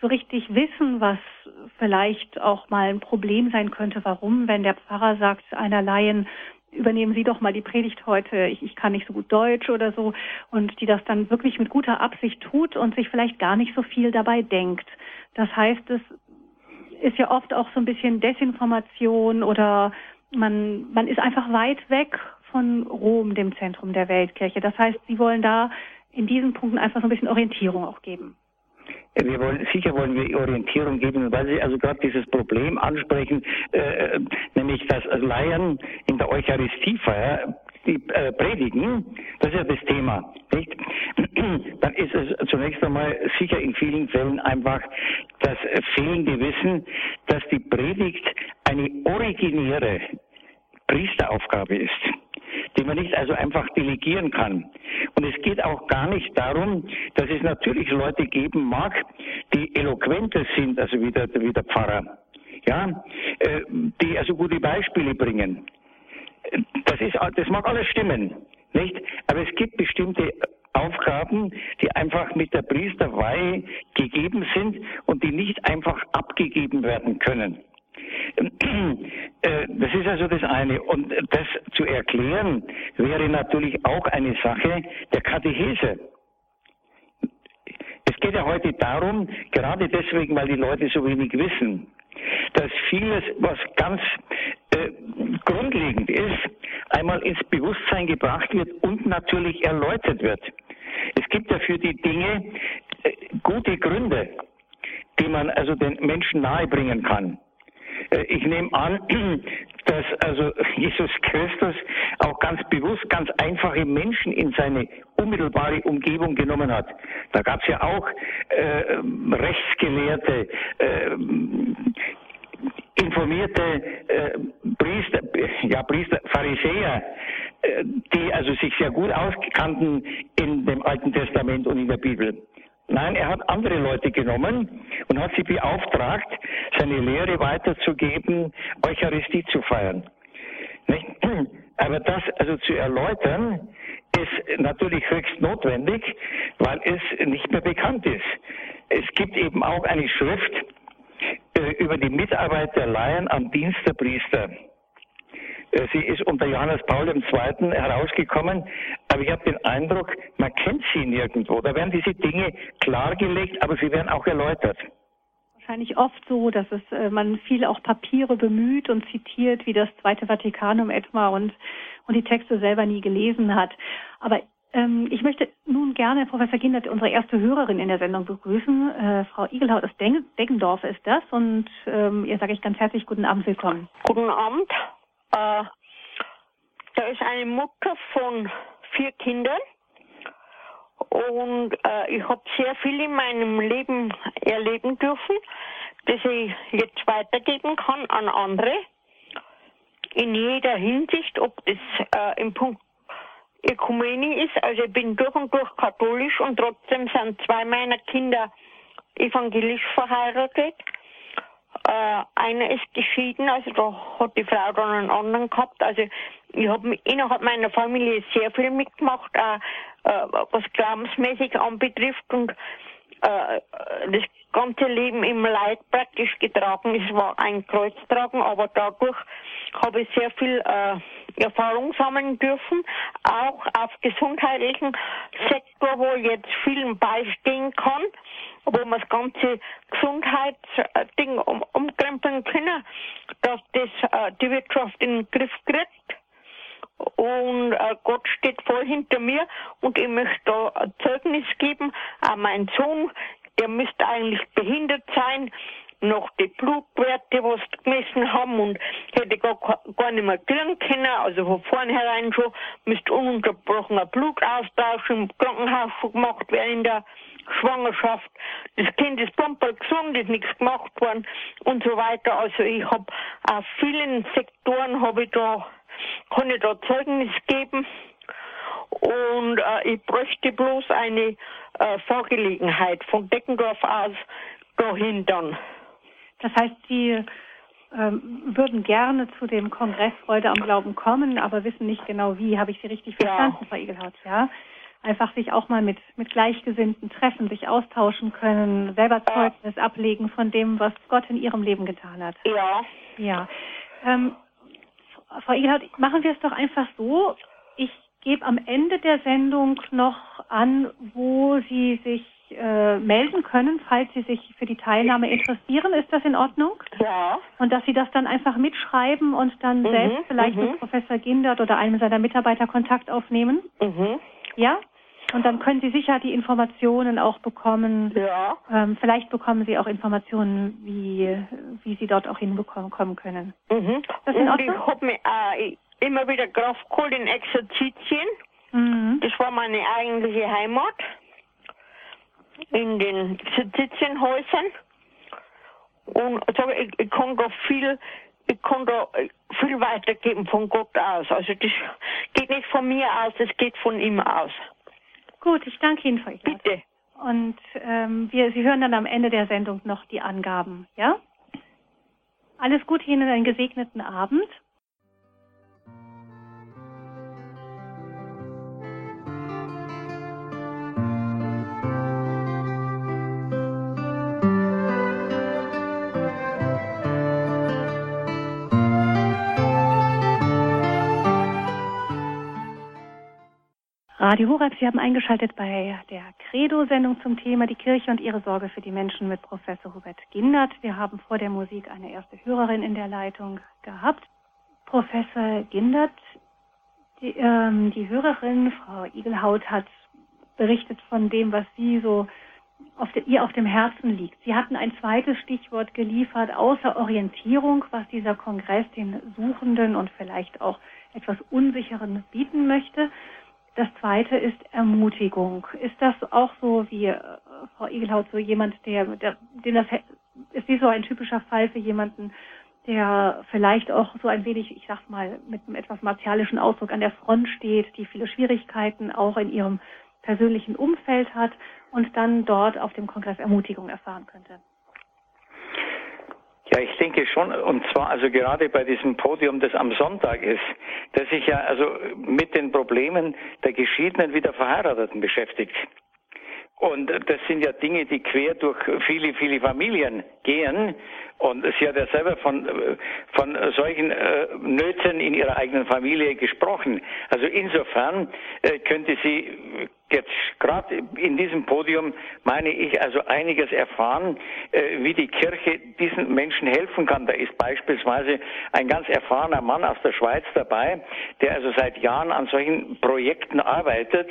so richtig wissen, was vielleicht auch mal ein Problem sein könnte. Warum, wenn der Pfarrer sagt, einer Laien, übernehmen Sie doch mal die Predigt heute, ich, ich kann nicht so gut Deutsch oder so, und die das dann wirklich mit guter Absicht tut und sich vielleicht gar nicht so viel dabei denkt. Das heißt, es ist ja oft auch so ein bisschen Desinformation oder man, man ist einfach weit weg von Rom, dem Zentrum der Weltkirche. Das heißt, Sie wollen da in diesen Punkten einfach so ein bisschen Orientierung auch geben. Wir wollen, sicher wollen wir Orientierung geben, weil Sie also gerade dieses Problem ansprechen, äh, nämlich dass Laien in der Eucharistiefeier die äh, predigen, das ist ja das Thema, nicht? Dann ist es zunächst einmal sicher in vielen Fällen einfach das fehlende Wissen, dass die Predigt eine originäre Priesteraufgabe ist die man nicht also einfach delegieren kann. Und es geht auch gar nicht darum, dass es natürlich Leute geben mag, die eloquenter sind, also wie der, wie der Pfarrer, ja, äh, die also gute Beispiele bringen. Das ist, das mag alles stimmen, nicht? Aber es gibt bestimmte Aufgaben, die einfach mit der Priesterweihe gegeben sind und die nicht einfach abgegeben werden können. Äh, das ist also das eine. Und das zu erklären wäre natürlich auch eine Sache der Katechese. Es geht ja heute darum, gerade deswegen, weil die Leute so wenig wissen, dass vieles, was ganz äh, grundlegend ist, einmal ins Bewusstsein gebracht wird und natürlich erläutert wird. Es gibt ja für die Dinge äh, gute Gründe, die man also den Menschen nahebringen kann. Äh, ich nehme an, dass also Jesus Christus auch ganz bewusst ganz einfache Menschen in seine unmittelbare Umgebung genommen hat. Da gab es ja auch äh, Rechtsgelehrte, äh, informierte äh, Priester, ja Priester, Pharisäer, äh, die also sich sehr gut auskannten in dem Alten Testament und in der Bibel. Nein, er hat andere Leute genommen und hat sie beauftragt, seine Lehre weiterzugeben, Eucharistie zu feiern. Nicht? Aber das also zu erläutern, ist natürlich höchst notwendig, weil es nicht mehr bekannt ist. Es gibt eben auch eine Schrift über die Mitarbeit der Laien am Dienst der Priester. Äh, sie ist unter Johannes Paul II. herausgekommen, aber ich habe den Eindruck, man kennt sie nirgendwo. Da werden diese Dinge klargelegt, aber sie werden auch erläutert wahrscheinlich oft so, dass es äh, man viel auch Papiere bemüht und zitiert, wie das Zweite Vatikanum etwa und und die Texte selber nie gelesen hat. Aber ähm, ich möchte nun gerne Professor Gindert, unsere erste Hörerin in der Sendung, begrüßen. Äh, Frau Igelhaut aus Deggendorf ist das und ähm, ihr sage ich ganz herzlich guten Abend, willkommen. Guten Abend. Äh, da ist eine Mutter von vier Kindern und äh, ich habe sehr viel in meinem Leben erleben dürfen, das ich jetzt weitergeben kann an andere. In jeder Hinsicht, ob das äh, im Punkt Ökumenie ist. Also ich bin durch und durch katholisch und trotzdem sind zwei meiner Kinder evangelisch verheiratet. Äh, einer ist geschieden, also da hat die Frau dann einen anderen gehabt. Also ich habe innerhalb meiner Familie sehr viel mitgemacht, auch, äh, was glaubensmäßig anbetrifft und äh, das ganze Leben im Leid praktisch getragen. Es war ein Kreuztragen, aber dadurch habe ich sehr viel äh, Erfahrung sammeln dürfen, auch auf gesundheitlichen Sektor, wo ich jetzt vielen beistehen kann, wo man das ganze Gesundheitsding um, umkrempeln können, dass das äh, die Wirtschaft in den Griff kriegt. Und äh, Gott steht voll hinter mir und ich möchte da ein Zeugnis geben an meinen Sohn, der müsste eigentlich behindert sein, noch die Blutwerte, was gemessen haben und hätte gar, gar nicht mehr kriegen können. Also von vornherein schon müsste ununterbrochener Blutaustausch im Krankenhaus gemacht werden in der Schwangerschaft. Das Kind ist pumper gesund, ist nichts gemacht worden und so weiter. Also ich habe auf vielen Sektoren habe ich da, ich da Zeugnis geben. Und äh, ich bräuchte bloß eine äh, Vorgelegenheit von Deckendorf aus dahin dann. Das heißt, Sie ähm, würden gerne zu dem Kongress Freude am Glauben kommen, aber wissen nicht genau wie. Habe ich Sie richtig verstanden, ja. Frau Igelhaut? Ja. Einfach sich auch mal mit, mit Gleichgesinnten treffen, sich austauschen können, selber Zeugnis ja. ablegen von dem, was Gott in Ihrem Leben getan hat. Ja. Ja. Ähm, Frau Igelhaut, machen wir es doch einfach so. Ich gebe am Ende der Sendung noch an, wo Sie sich äh, melden können, falls Sie sich für die Teilnahme interessieren. Ist das in Ordnung? Ja. Und dass Sie das dann einfach mitschreiben und dann mhm, selbst vielleicht mhm. mit Professor Gindert oder einem seiner Mitarbeiter Kontakt aufnehmen? Mhm. Ja? Und dann können Sie sicher die Informationen auch bekommen. Ja. Ähm, vielleicht bekommen Sie auch Informationen, wie, wie Sie dort auch hinbekommen kommen können. Mhm. Das in Ordnung? Ich habe mir äh, immer wieder Kraft geholt in Exerzitien. Mhm. Das war meine eigentliche Heimat in den Sitzenhäusern und sage, ich, ich kann da viel, ich kann da viel weitergeben von Gott aus. Also das geht nicht von mir aus, das geht von ihm aus. Gut, ich danke Ihnen, Frau Ignaz. Bitte. Und ähm, wir, Sie hören dann am Ende der Sendung noch die Angaben, ja? Alles Gute Ihnen, einen gesegneten Abend. Radio Horeb, Sie haben eingeschaltet bei der Credo-Sendung zum Thema die Kirche und ihre Sorge für die Menschen mit Professor Hubert Gindert. Wir haben vor der Musik eine erste Hörerin in der Leitung gehabt. Professor Gindert, die, ähm, die Hörerin, Frau Igelhaut, hat berichtet von dem, was Sie so auf de, ihr auf dem Herzen liegt. Sie hatten ein zweites Stichwort geliefert, außer Orientierung, was dieser Kongress den Suchenden und vielleicht auch etwas Unsicheren bieten möchte. Das zweite ist Ermutigung. Ist das auch so wie äh, Frau Igelhaut so jemand, der, der, den das ist sie so ein typischer Fall für jemanden, der vielleicht auch so ein wenig, ich sag mal, mit einem etwas martialischen Ausdruck an der Front steht, die viele Schwierigkeiten auch in ihrem persönlichen Umfeld hat und dann dort auf dem Kongress Ermutigung erfahren könnte. Ja, ich denke schon, und zwar also gerade bei diesem Podium, das am Sonntag ist, dass sich ja also mit den Problemen der Geschiedenen wieder Verheirateten beschäftigt. Und das sind ja Dinge, die quer durch viele, viele Familien gehen. Und sie hat ja selber von, von solchen äh, Nöten in ihrer eigenen Familie gesprochen. Also insofern äh, könnte sie jetzt gerade in diesem Podium, meine ich, also einiges erfahren, äh, wie die Kirche diesen Menschen helfen kann. Da ist beispielsweise ein ganz erfahrener Mann aus der Schweiz dabei, der also seit Jahren an solchen Projekten arbeitet,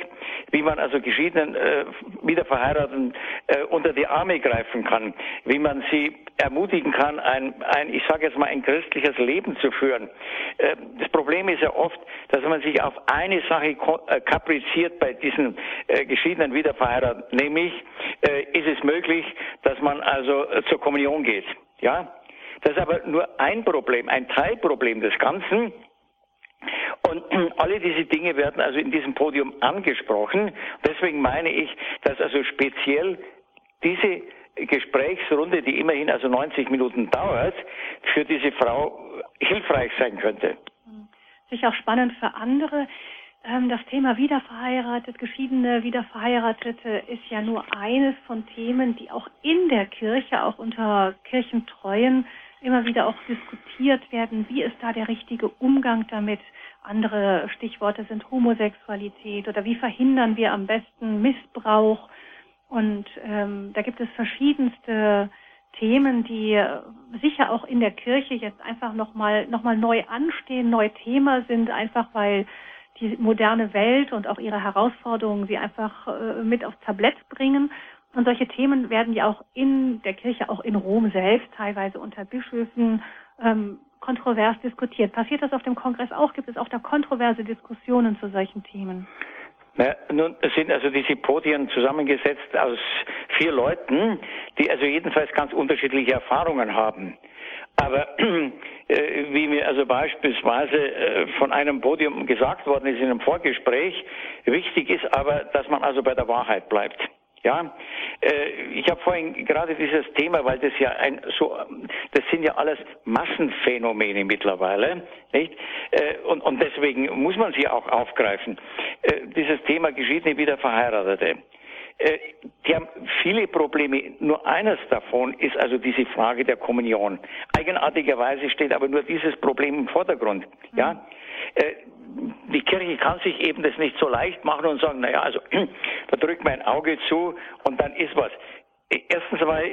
wie man also geschiedenen äh, Wiederverheirateten äh, unter die Arme greifen kann, wie man sie ermutigen kann, ein, ein ich sage jetzt mal, ein christliches Leben zu führen. Äh, das Problem ist ja oft, dass man sich auf eine Sache äh, kapriziert bei diesen äh, Geschiedenen wieder verheiratet. Nämlich äh, ist es möglich, dass man also zur Kommunion geht. Ja, das ist aber nur ein Problem, ein Teilproblem des Ganzen. Und alle diese Dinge werden also in diesem Podium angesprochen. Deswegen meine ich, dass also speziell diese Gesprächsrunde, die immerhin also 90 Minuten dauert, für diese Frau hilfreich sein könnte. Sicher auch spannend für andere. Ähm, das Thema Wiederverheiratet, Geschiedene, Wiederverheiratete ist ja nur eines von Themen, die auch in der Kirche, auch unter Kirchentreuen immer wieder auch diskutiert werden. Wie ist da der richtige Umgang damit? Andere Stichworte sind Homosexualität oder wie verhindern wir am besten Missbrauch? Und ähm, da gibt es verschiedenste Themen, die sicher auch in der Kirche jetzt einfach nochmal noch mal neu anstehen, neu Thema sind, einfach weil die moderne Welt und auch ihre Herausforderungen sie einfach äh, mit aufs Tablett bringen. Und solche Themen werden ja auch in der Kirche, auch in Rom selbst, teilweise unter Bischöfen, ähm, kontrovers diskutiert. Passiert das auf dem Kongress auch? Gibt es auch da kontroverse Diskussionen zu solchen Themen? Na, nun sind also diese Podien zusammengesetzt aus vier Leuten, die also jedenfalls ganz unterschiedliche Erfahrungen haben. Aber äh, wie mir also beispielsweise äh, von einem Podium gesagt worden ist in einem Vorgespräch, wichtig ist aber, dass man also bei der Wahrheit bleibt. Ja, äh, ich habe vorhin gerade dieses Thema, weil das ja ein so, das sind ja alles Massenphänomene mittlerweile, nicht? Äh, und, und deswegen muss man sie auch aufgreifen. Äh, dieses Thema geschiedene wieder Verheiratete. Äh, die haben viele Probleme. Nur eines davon ist also diese Frage der Kommunion. Eigenartigerweise steht aber nur dieses Problem im Vordergrund. Ja, äh, die Kirche kann sich eben das nicht so leicht machen und sagen, naja, also da drückt man ein Auge zu und dann ist was. Erstens einmal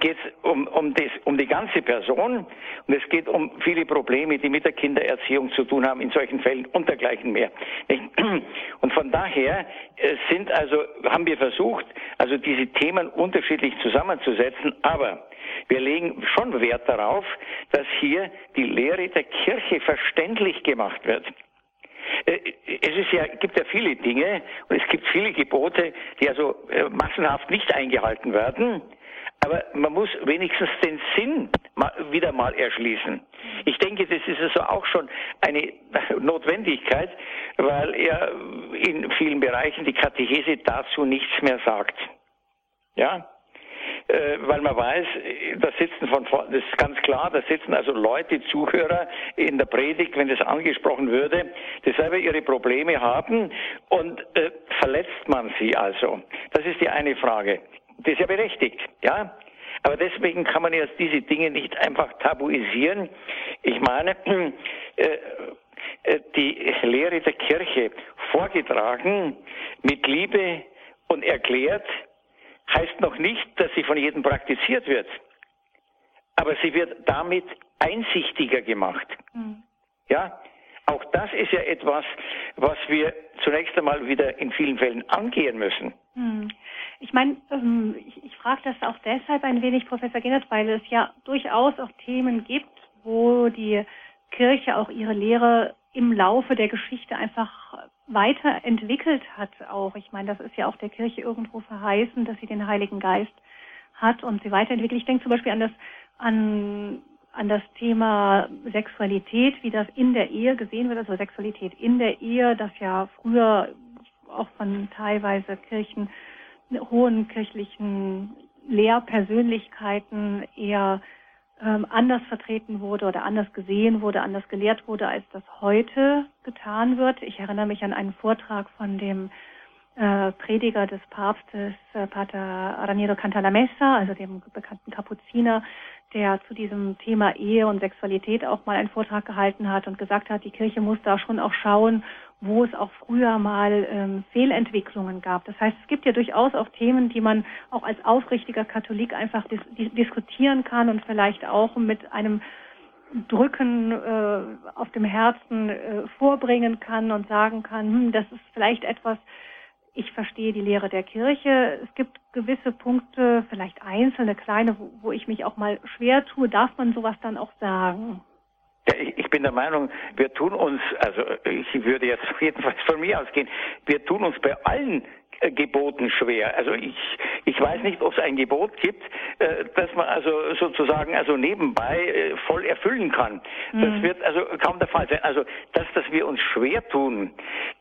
geht es um, um, das, um die ganze Person und es geht um viele Probleme, die mit der Kindererziehung zu tun haben in solchen Fällen und dergleichen mehr. Und von daher äh, sind also, haben wir versucht, also diese Themen unterschiedlich zusammenzusetzen, aber wir legen schon Wert darauf, dass hier die Lehre der Kirche verständlich gemacht wird. Äh, es ist ja, gibt ja viele Dinge und es gibt viele Gebote, die also äh, massenhaft nicht eingehalten werden. Aber man muss wenigstens den Sinn wieder mal erschließen. Ich denke, das ist also auch schon eine Notwendigkeit, weil er in vielen Bereichen die Katechese dazu nichts mehr sagt. Ja? Äh, weil man weiß, da sitzen von das ist ganz klar, da sitzen also Leute, Zuhörer in der Predigt, wenn das angesprochen würde, die selber ihre Probleme haben und äh, verletzt man sie also. Das ist die eine Frage. Das ist ja berechtigt, ja. Aber deswegen kann man jetzt diese Dinge nicht einfach tabuisieren. Ich meine, äh, äh, die Lehre der Kirche vorgetragen mit Liebe und erklärt, heißt noch nicht, dass sie von jedem praktiziert wird. Aber sie wird damit einsichtiger gemacht. Mhm. Ja, auch das ist ja etwas, was wir zunächst einmal wieder in vielen Fällen angehen müssen. Mhm. Ich meine, ähm, ich, ich frage das auch deshalb ein wenig, Professor Genert, weil es ja durchaus auch Themen gibt, wo die Kirche auch ihre Lehre im Laufe der Geschichte einfach weiterentwickelt hat auch. Ich meine, das ist ja auch der Kirche irgendwo verheißen, dass sie den Heiligen Geist hat und sie weiterentwickelt. Ich denke zum Beispiel an das, an, an das Thema Sexualität, wie das in der Ehe gesehen wird, also Sexualität in der Ehe, das ja früher auch von teilweise Kirchen hohen kirchlichen Lehrpersönlichkeiten eher ähm, anders vertreten wurde oder anders gesehen wurde, anders gelehrt wurde, als das heute getan wird. Ich erinnere mich an einen Vortrag von dem äh, Prediger des Papstes, äh, Pater Raniero Cantalamessa, also dem bekannten Kapuziner, der zu diesem Thema Ehe und Sexualität auch mal einen Vortrag gehalten hat und gesagt hat, die Kirche muss da schon auch schauen, wo es auch früher mal ähm, Fehlentwicklungen gab. Das heißt, es gibt ja durchaus auch Themen, die man auch als aufrichtiger Katholik einfach dis diskutieren kann und vielleicht auch mit einem Drücken äh, auf dem Herzen äh, vorbringen kann und sagen kann, hm, das ist vielleicht etwas, ich verstehe die Lehre der Kirche. Es gibt gewisse Punkte, vielleicht einzelne kleine, wo, wo ich mich auch mal schwer tue. Darf man sowas dann auch sagen? Ja, ich bin der Meinung, wir tun uns, also ich würde jetzt jedenfalls von mir ausgehen, wir tun uns bei allen Geboten schwer. Also ich, ich weiß nicht, ob es ein Gebot gibt, äh, das man also sozusagen also nebenbei äh, voll erfüllen kann. Mhm. Das wird also kaum der Fall sein. Also das, dass wir uns schwer tun,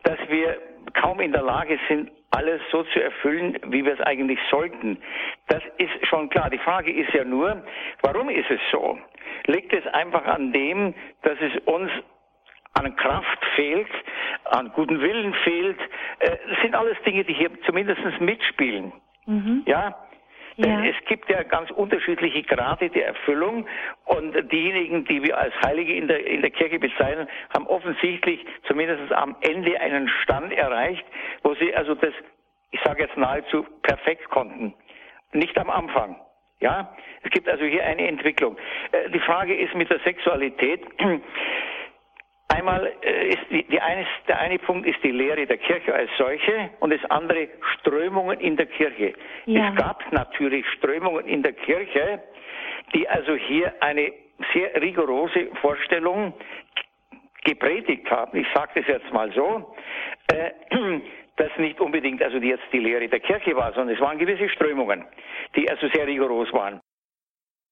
dass wir kaum in der Lage sind, alles so zu erfüllen, wie wir es eigentlich sollten. Das ist schon klar. Die Frage ist ja nur, warum ist es so? Liegt es einfach an dem, dass es uns an Kraft fehlt, an guten Willen fehlt? Äh, sind alles Dinge, die hier zumindest mitspielen. Mhm. Ja, denn ja. es gibt ja ganz unterschiedliche Grade der Erfüllung und diejenigen, die wir als Heilige in der, in der Kirche bezeichnen, haben offensichtlich zumindest am Ende einen Stand erreicht, wo sie also das, ich sage jetzt nahezu perfekt konnten. Nicht am Anfang. Ja, es gibt also hier eine Entwicklung. Äh, die Frage ist mit der Sexualität. Einmal äh, ist die, die eines, der eine Punkt ist die Lehre der Kirche als solche und das andere Strömungen in der Kirche. Ja. Es gab natürlich Strömungen in der Kirche, die also hier eine sehr rigorose Vorstellung gepredigt haben. Ich sage das jetzt mal so. Äh, das nicht unbedingt also jetzt die Lehre der Kirche war, sondern es waren gewisse Strömungen, die also sehr rigoros waren.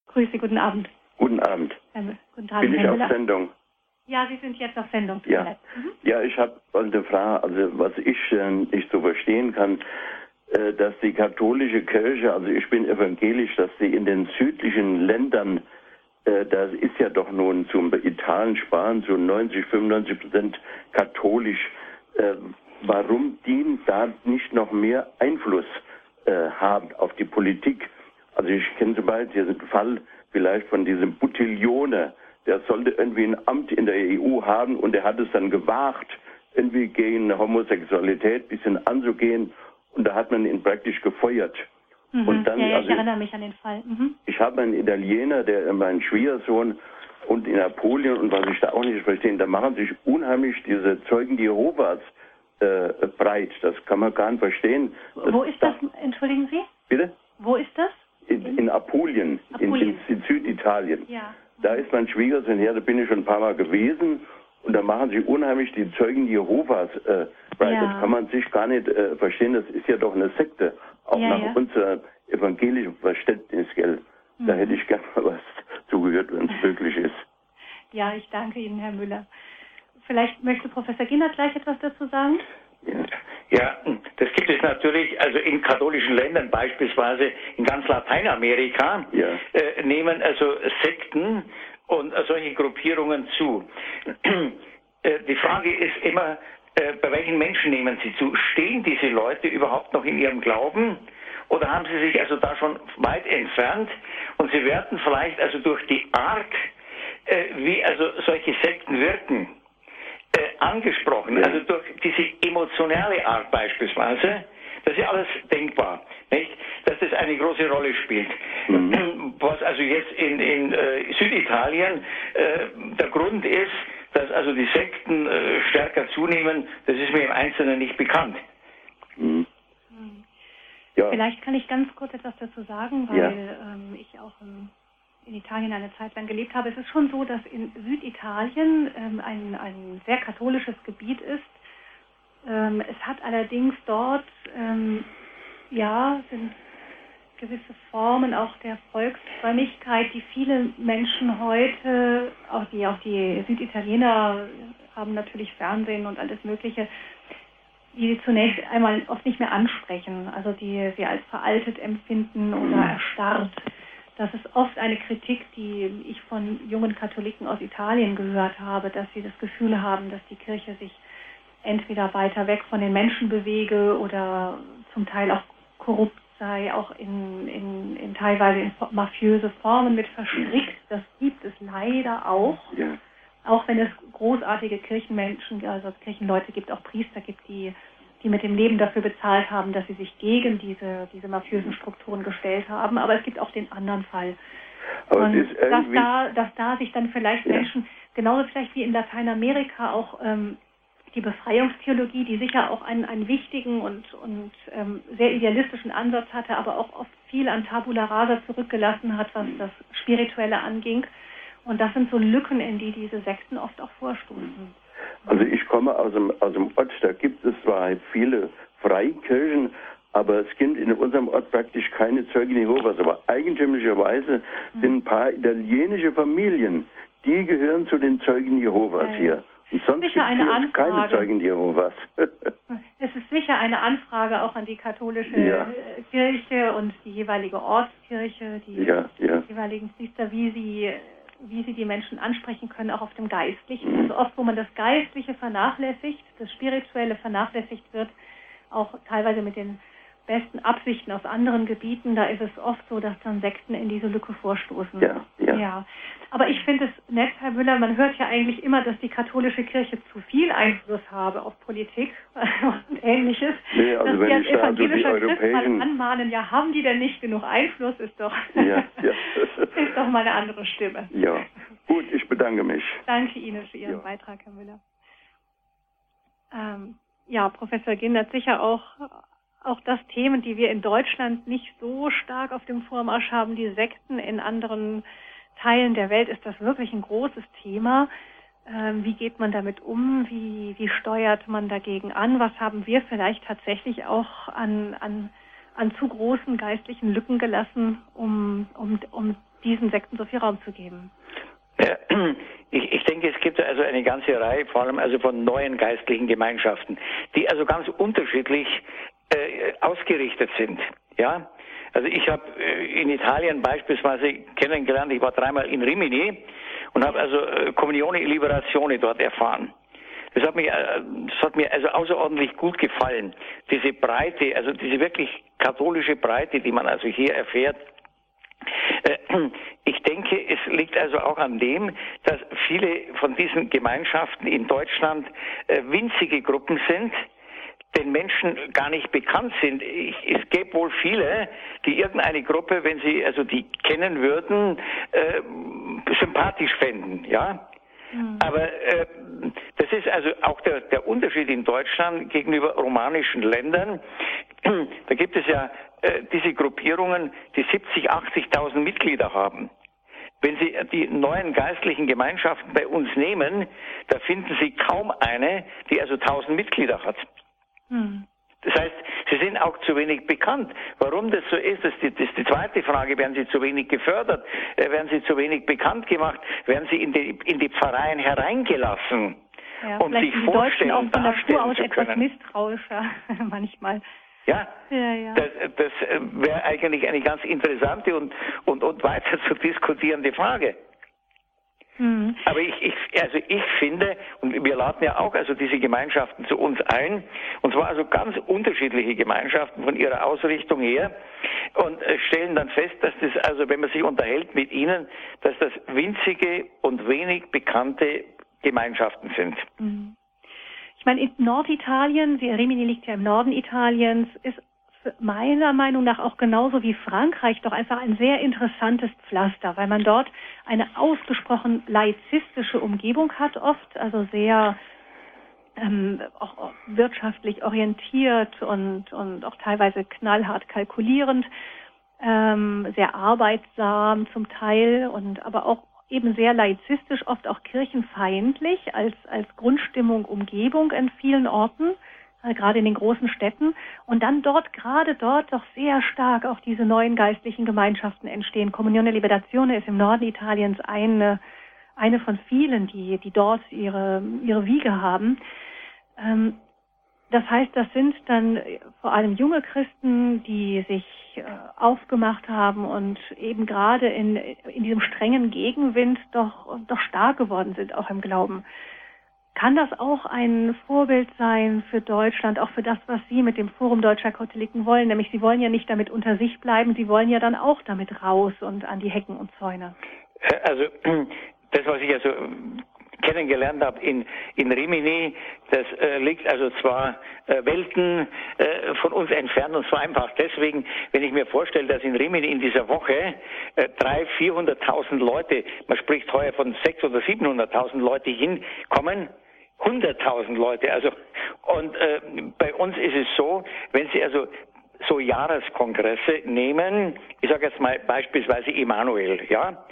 Grüße, guten Abend. Guten Abend. Herr, guten Tag, Bin ich auf Sendung? Ja, Sie sind jetzt auf Sendung. Ja, mhm. ja ich habe eine Frage, also was ich äh, nicht so verstehen kann, äh, dass die katholische Kirche, also ich bin evangelisch, dass sie in den südlichen Ländern, äh, das ist ja doch nun zum Italien, Spanien so 90, 95 Prozent katholisch, äh, warum die da nicht noch mehr Einfluss äh, haben auf die Politik? Also ich kenne zum Beispiel den Fall vielleicht von diesem Buttiglione, der sollte irgendwie ein Amt in der EU haben und er hat es dann gewagt, irgendwie gegen Homosexualität ein bisschen anzugehen und da hat man ihn praktisch gefeuert. Mhm. Und dann, ja, ja, also, ich erinnere mich an den Fall. Mhm. Ich habe einen Italiener, der mein Schwiegersohn und in Napoleon und was ich da auch nicht verstehe, da machen sich unheimlich diese Zeugen Jehovas äh, breit. Das kann man gar nicht verstehen. Das, Wo ist das, entschuldigen Sie? Bitte? Wo ist das? In, in Apulien, Apulien. In, in, in Süditalien. Ja. Da ist mein Schwiegersohn her, da bin ich schon ein paar Mal gewesen. Und da machen sie unheimlich die Zeugen Jehovas äh, weil ja. Das kann man sich gar nicht äh, verstehen. Das ist ja doch eine Sekte, auch ja, nach ja. unserem evangelischen Verständnis, gell? Mhm. Da hätte ich gerne mal was zugehört, wenn es möglich ist. Ja, ich danke Ihnen, Herr Müller. Vielleicht möchte Professor Ginnert gleich etwas dazu sagen? Ja. Das gibt es natürlich, also in katholischen Ländern beispielsweise in ganz Lateinamerika ja. äh, nehmen also Sekten und äh, solche Gruppierungen zu. äh, die Frage ist immer, äh, bei welchen Menschen nehmen sie zu? Stehen diese Leute überhaupt noch in ihrem Glauben? Oder haben sie sich also da schon weit entfernt und sie werden vielleicht also durch die Art, wie also solche Sekten wirken, äh, angesprochen, ja. also durch diese emotionale Art beispielsweise, das ist ja alles denkbar, nicht? dass das eine große Rolle spielt. Mhm. Was also jetzt in, in äh, Süditalien äh, der Grund ist, dass also die Sekten äh, stärker zunehmen, das ist mir im Einzelnen nicht bekannt. Mhm. mhm. Ja. Vielleicht kann ich ganz kurz etwas dazu sagen, weil ja. ähm, ich auch im in Italien eine Zeit lang gelebt habe, es ist schon so, dass in Süditalien ähm, ein, ein sehr katholisches Gebiet ist. Ähm, es hat allerdings dort, ähm, ja, sind gewisse Formen auch der Volksfrömmigkeit, die viele Menschen heute, auch die, auch die Süditaliener haben natürlich Fernsehen und alles Mögliche, die zunächst einmal oft nicht mehr ansprechen, also die sie als veraltet empfinden oder erstarrt. Das ist oft eine Kritik, die ich von jungen Katholiken aus Italien gehört habe, dass sie das Gefühl haben, dass die Kirche sich entweder weiter weg von den Menschen bewege oder zum Teil auch korrupt sei, auch in, in, in teilweise in mafiöse Formen mit verstrickt. Das gibt es leider auch. Ja. Auch wenn es großartige Kirchenmenschen, also Kirchenleute gibt, auch Priester gibt, die die mit dem Leben dafür bezahlt haben, dass sie sich gegen diese, diese mafiösen Strukturen gestellt haben. Aber es gibt auch den anderen Fall. Aber Und dass da, dass da sich dann vielleicht ja. Menschen, genauso vielleicht wie in Lateinamerika auch ähm, die Befreiungstheologie, die sicher auch einen, einen wichtigen und, und ähm, sehr idealistischen Ansatz hatte, aber auch oft viel an Tabula Rasa zurückgelassen hat, was das Spirituelle anging. Und das sind so Lücken, in die diese Sekten oft auch vorstoßen. Also ich komme aus dem, aus dem Ort, da gibt es zwar viele Freikirchen, aber es gibt in unserem Ort praktisch keine Zeugen Jehovas. Aber eigentümlicherweise sind ein paar italienische Familien, die gehören zu den Zeugen Jehovas ja, hier. Und sonst sicher eine Anfrage. keine Zeugen Jehovas. es ist sicher eine Anfrage auch an die katholische ja. Kirche und die jeweilige Ortskirche, die ja, jeweiligen Priester, wie sie wie sie die Menschen ansprechen können, auch auf dem Geistlichen. Also oft, wo man das Geistliche vernachlässigt, das Spirituelle vernachlässigt wird, auch teilweise mit den besten Absichten aus anderen Gebieten, da ist es oft so, dass dann Sekten in diese Lücke vorstoßen. Ja, ja. ja. Aber ich finde es nett, Herr Müller, man hört ja eigentlich immer, dass die katholische Kirche zu viel Einfluss habe auf Politik und ähnliches. Nee, also dass wenn wir als evangelischer Christ mal anmahnen, ja, haben die denn nicht genug Einfluss, ist doch, ja, ja. ist doch mal eine andere Stimme. Ja, gut, ich bedanke mich. Danke Ihnen für Ihren ja. Beitrag, Herr Müller. Ähm, ja, Professor Gindert, sicher auch auch das Themen, die wir in Deutschland nicht so stark auf dem Vormarsch haben, die Sekten in anderen Teilen der Welt ist das wirklich ein großes Thema. Ähm, wie geht man damit um? Wie, wie steuert man dagegen an? Was haben wir vielleicht tatsächlich auch an, an, an zu großen geistlichen Lücken gelassen, um, um, um diesen Sekten so viel Raum zu geben? Ich, ich denke, es gibt also eine ganze Reihe, vor allem also von neuen geistlichen Gemeinschaften, die also ganz unterschiedlich äh, ausgerichtet sind. Ja, also ich habe äh, in Italien beispielsweise kennengelernt, ich war dreimal in Rimini und habe also äh, Communione e Liberazione dort erfahren. Das hat, mich, äh, das hat mir also außerordentlich gut gefallen. Diese Breite, also diese wirklich katholische Breite, die man also hier erfährt. Äh, ich denke, es liegt also auch an dem, dass viele von diesen Gemeinschaften in Deutschland winzige Gruppen sind, den Menschen gar nicht bekannt sind. Ich, es gäbe wohl viele, die irgendeine Gruppe, wenn sie also die kennen würden, äh, sympathisch fänden, ja. Mhm. Aber äh, das ist also auch der, der Unterschied in Deutschland gegenüber romanischen Ländern. Da gibt es ja äh, diese Gruppierungen, die 70, 80.000 Mitglieder haben. Wenn Sie die neuen geistlichen Gemeinschaften bei uns nehmen, da finden Sie kaum eine, die also 1000 Mitglieder hat. Hm. Das heißt, sie sind auch zu wenig bekannt. Warum das so ist, das ist die, das ist die zweite Frage. Werden sie zu wenig gefördert? Äh, werden sie zu wenig bekannt gemacht? Werden sie in die, in die Pfarreien hereingelassen? Ja, und sich vorstellen, auch von Spur aus etwas misstrauischer manchmal. Ja, ja, ja. das, das wäre eigentlich eine ganz interessante und, und, und weiter zu diskutierende Frage. Mhm. Aber ich, ich, also ich finde, und wir laden ja auch also diese Gemeinschaften zu uns ein, und zwar also ganz unterschiedliche Gemeinschaften von ihrer Ausrichtung her, und äh, stellen dann fest, dass das, also wenn man sich unterhält mit ihnen, dass das winzige und wenig bekannte Gemeinschaften sind. Mhm. Ich meine, in Norditalien, Rimini liegt ja im Norden Italiens, ist meiner Meinung nach auch genauso wie Frankreich doch einfach ein sehr interessantes Pflaster, weil man dort eine ausgesprochen laizistische Umgebung hat oft, also sehr ähm, auch wirtschaftlich orientiert und, und auch teilweise knallhart kalkulierend, ähm, sehr arbeitsam zum Teil und aber auch eben sehr laizistisch, oft auch kirchenfeindlich als, als Grundstimmung Umgebung in vielen Orten. Gerade in den großen Städten. Und dann dort, gerade dort doch sehr stark auch diese neuen geistlichen Gemeinschaften entstehen. Communione Liberazione ist im Norden Italiens eine, eine von vielen, die, die dort ihre, ihre Wiege haben. Ähm, Das heißt, das sind dann vor allem junge Christen, die sich äh, aufgemacht haben und eben gerade in, in diesem strengen Gegenwind doch, doch stark geworden sind, auch im Glauben. Kann das auch ein Vorbild sein für Deutschland, auch für das, was Sie mit dem Forum deutscher Katholiken wollen? Nämlich, Sie wollen ja nicht damit unter sich bleiben, Sie wollen ja dann auch damit raus und an die Hecken und Zäune. Also, das, was ich also kennengelernt habe in, in Rimini, das äh, liegt also zwar äh, Welten äh, von uns entfernt und zwar einfach deswegen, wenn ich mir vorstelle, dass in Rimini in dieser Woche äh, 300.000, 400.000 Leute, man spricht heuer von 600.000 oder 700.000 Leute hinkommen, 100.000 Leute. Also und äh, bei uns ist es so, wenn Sie also so Jahreskongresse nehmen, ich sage jetzt mal beispielsweise Emanuel, ja,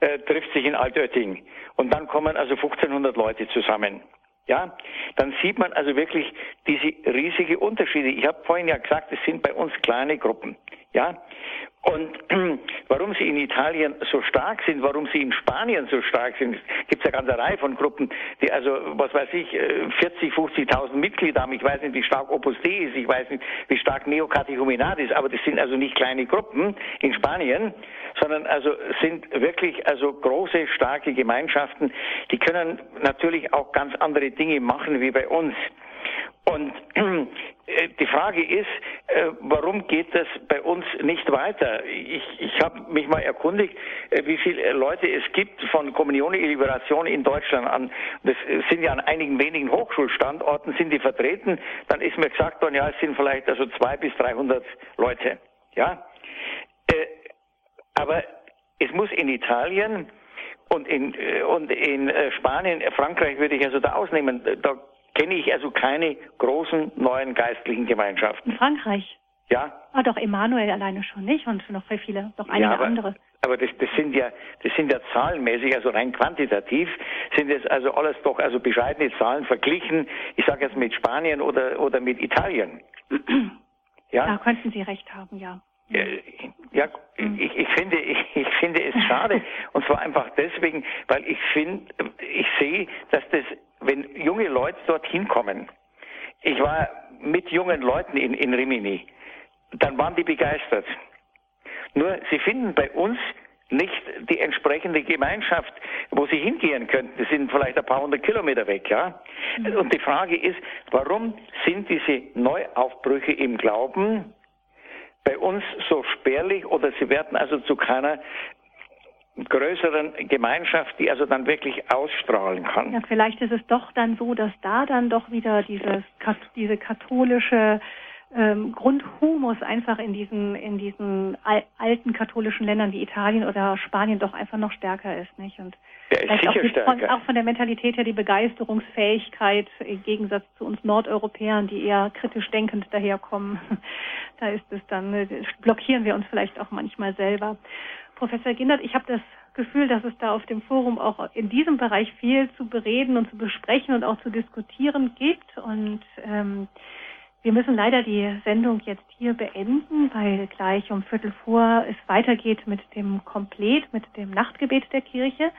äh, trifft sich in Altötting und dann kommen also 1500 Leute zusammen. Ja, dann sieht man also wirklich diese riesige Unterschiede. Ich habe vorhin ja gesagt, es sind bei uns kleine Gruppen. Ja, und warum sie in Italien so stark sind, warum sie in Spanien so stark sind, gibt es eine ganze Reihe von Gruppen, die also, was weiß ich, 40, äh, 50.000 Mitglieder haben. Ich weiß nicht, wie stark Opus Dei ist, ich weiß nicht, wie stark Neocatechumenat ist, aber das sind also nicht kleine Gruppen in Spanien, sondern also sind wirklich also große, starke Gemeinschaften, die können natürlich auch ganz andere Dinge machen wie bei uns. Und äh, die Frage ist, äh, warum geht das bei uns nicht weiter? Ich, ich habe mich mal erkundigt, äh, wie viele Leute es gibt von Kommunione e Liberation in Deutschland an. Das sind ja an einigen wenigen Hochschulstandorten sind die vertreten. Dann ist mir gesagt worden, ja, es sind vielleicht also zwei bis 300 Leute. Ja, aber es muss in Italien und in, und in Spanien, Frankreich würde ich also da ausnehmen, da kenne ich also keine großen neuen geistlichen Gemeinschaften. In Frankreich? Ja. Ah, doch Emanuel alleine schon nicht und noch sehr viele, doch einige ja, aber, andere. Aber das, das sind ja, das sind ja zahlenmäßig, also rein quantitativ sind es also alles doch also bescheidene Zahlen verglichen. Ich sage jetzt mit Spanien oder oder mit Italien. ja. Da könnten Sie recht haben, ja. Ja, ich, ich finde, ich, ich finde es schade. Und zwar einfach deswegen, weil ich finde, ich sehe, dass das wenn junge Leute dorthin kommen, ich war mit jungen Leuten in, in Rimini, dann waren die begeistert. Nur sie finden bei uns nicht die entsprechende Gemeinschaft, wo sie hingehen könnten. Das sind vielleicht ein paar hundert Kilometer weg, ja. Mhm. Und die Frage ist, warum sind diese Neuaufbrüche im Glauben bei uns so spärlich oder sie werden also zu keiner größeren Gemeinschaft, die also dann wirklich ausstrahlen kann. Ja, vielleicht ist es doch dann so, dass da dann doch wieder dieses, diese katholische ähm, Grundhumus einfach in diesen in diesen alten katholischen Ländern wie Italien oder Spanien doch einfach noch stärker ist, nicht? Und der ist sicher auch, stärker. Von, auch von der Mentalität her die Begeisterungsfähigkeit im Gegensatz zu uns Nordeuropäern, die eher kritisch denkend daherkommen. Da ist es dann äh, blockieren wir uns vielleicht auch manchmal selber. Professor Gindert, ich habe das Gefühl, dass es da auf dem Forum auch in diesem Bereich viel zu bereden und zu besprechen und auch zu diskutieren gibt. Und ähm, wir müssen leider die Sendung jetzt hier beenden, weil gleich um Viertel vor es weitergeht mit dem Komplett, mit dem Nachtgebet der Kirche.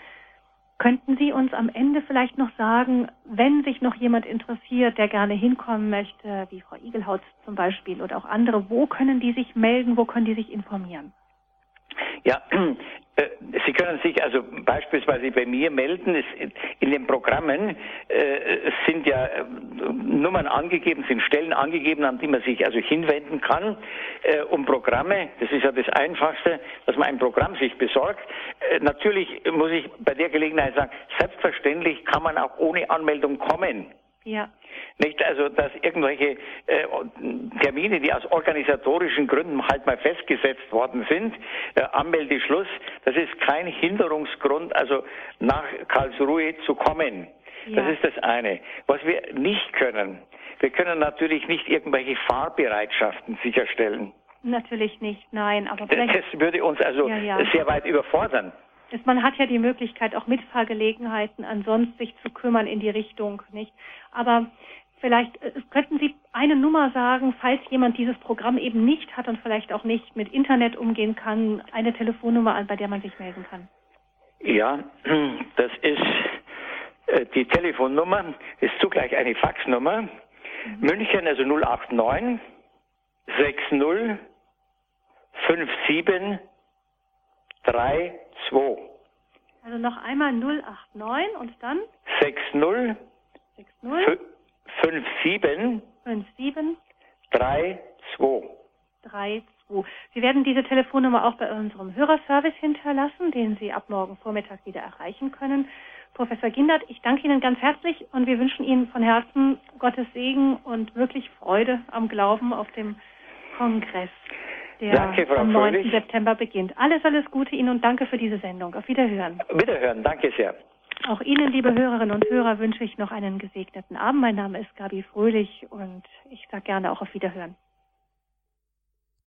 Könnten Sie uns am Ende vielleicht noch sagen, wenn sich noch jemand interessiert, der gerne hinkommen möchte, wie Frau Igelhaut zum Beispiel oder auch andere, wo können die sich melden, wo können die sich informieren? Ja, äh, Sie können sich also beispielsweise bei mir melden. in den Programmen äh, sind ja äh, Nummern angegeben, sind Stellen angegeben, an die man sich also hinwenden kann, um Programme. Das ist ja das Einfachste, dass man ein Programm sich besorgt. natürlich muss ich bei der Gelegenheit sagen, selbstverständlich kann man auch ohne Anmeldung kommen. Ja. Nicht also, dass irgendwelche äh, Termine, die aus organisatorischen Gründen halt mal festgesetzt worden sind, äh, Anmeldeschluss, das ist kein Hinderungsgrund, also nach Karlsruhe zu kommen. Ja. Das ist das eine. Was wir nicht können, wir können natürlich nicht irgendwelche Fahrbereitschaften sicherstellen. Natürlich nicht, nein. Aber vielleicht das würde uns also ja, ja. sehr weit überfordern. Man hat ja die Möglichkeit, auch Mitfahrgelegenheiten ansonsten sich zu kümmern in die Richtung, nicht? Aber vielleicht äh, könnten Sie eine Nummer sagen, falls jemand dieses Programm eben nicht hat und vielleicht auch nicht mit Internet umgehen kann, eine Telefonnummer an, bei der man sich melden kann. Ja, das ist äh, die Telefonnummer, ist zugleich eine Faxnummer. München, also 089 60 57 32. Also noch einmal 089 und dann 60 60 57 57 32. 32. Sie werden diese Telefonnummer auch bei unserem Hörerservice hinterlassen, den Sie ab morgen Vormittag wieder erreichen können. Professor Gindert, ich danke Ihnen ganz herzlich und wir wünschen Ihnen von Herzen Gottes Segen und wirklich Freude am Glauben auf dem Kongress, der Danke, Frau am 9. Fröhlich. September beginnt. Alles, alles Gute Ihnen und danke für diese Sendung. Auf Wiederhören. Wiederhören, danke sehr. Auch Ihnen, liebe Hörerinnen und Hörer, wünsche ich noch einen gesegneten Abend. Mein Name ist Gabi Fröhlich und ich sage gerne auch auf Wiederhören.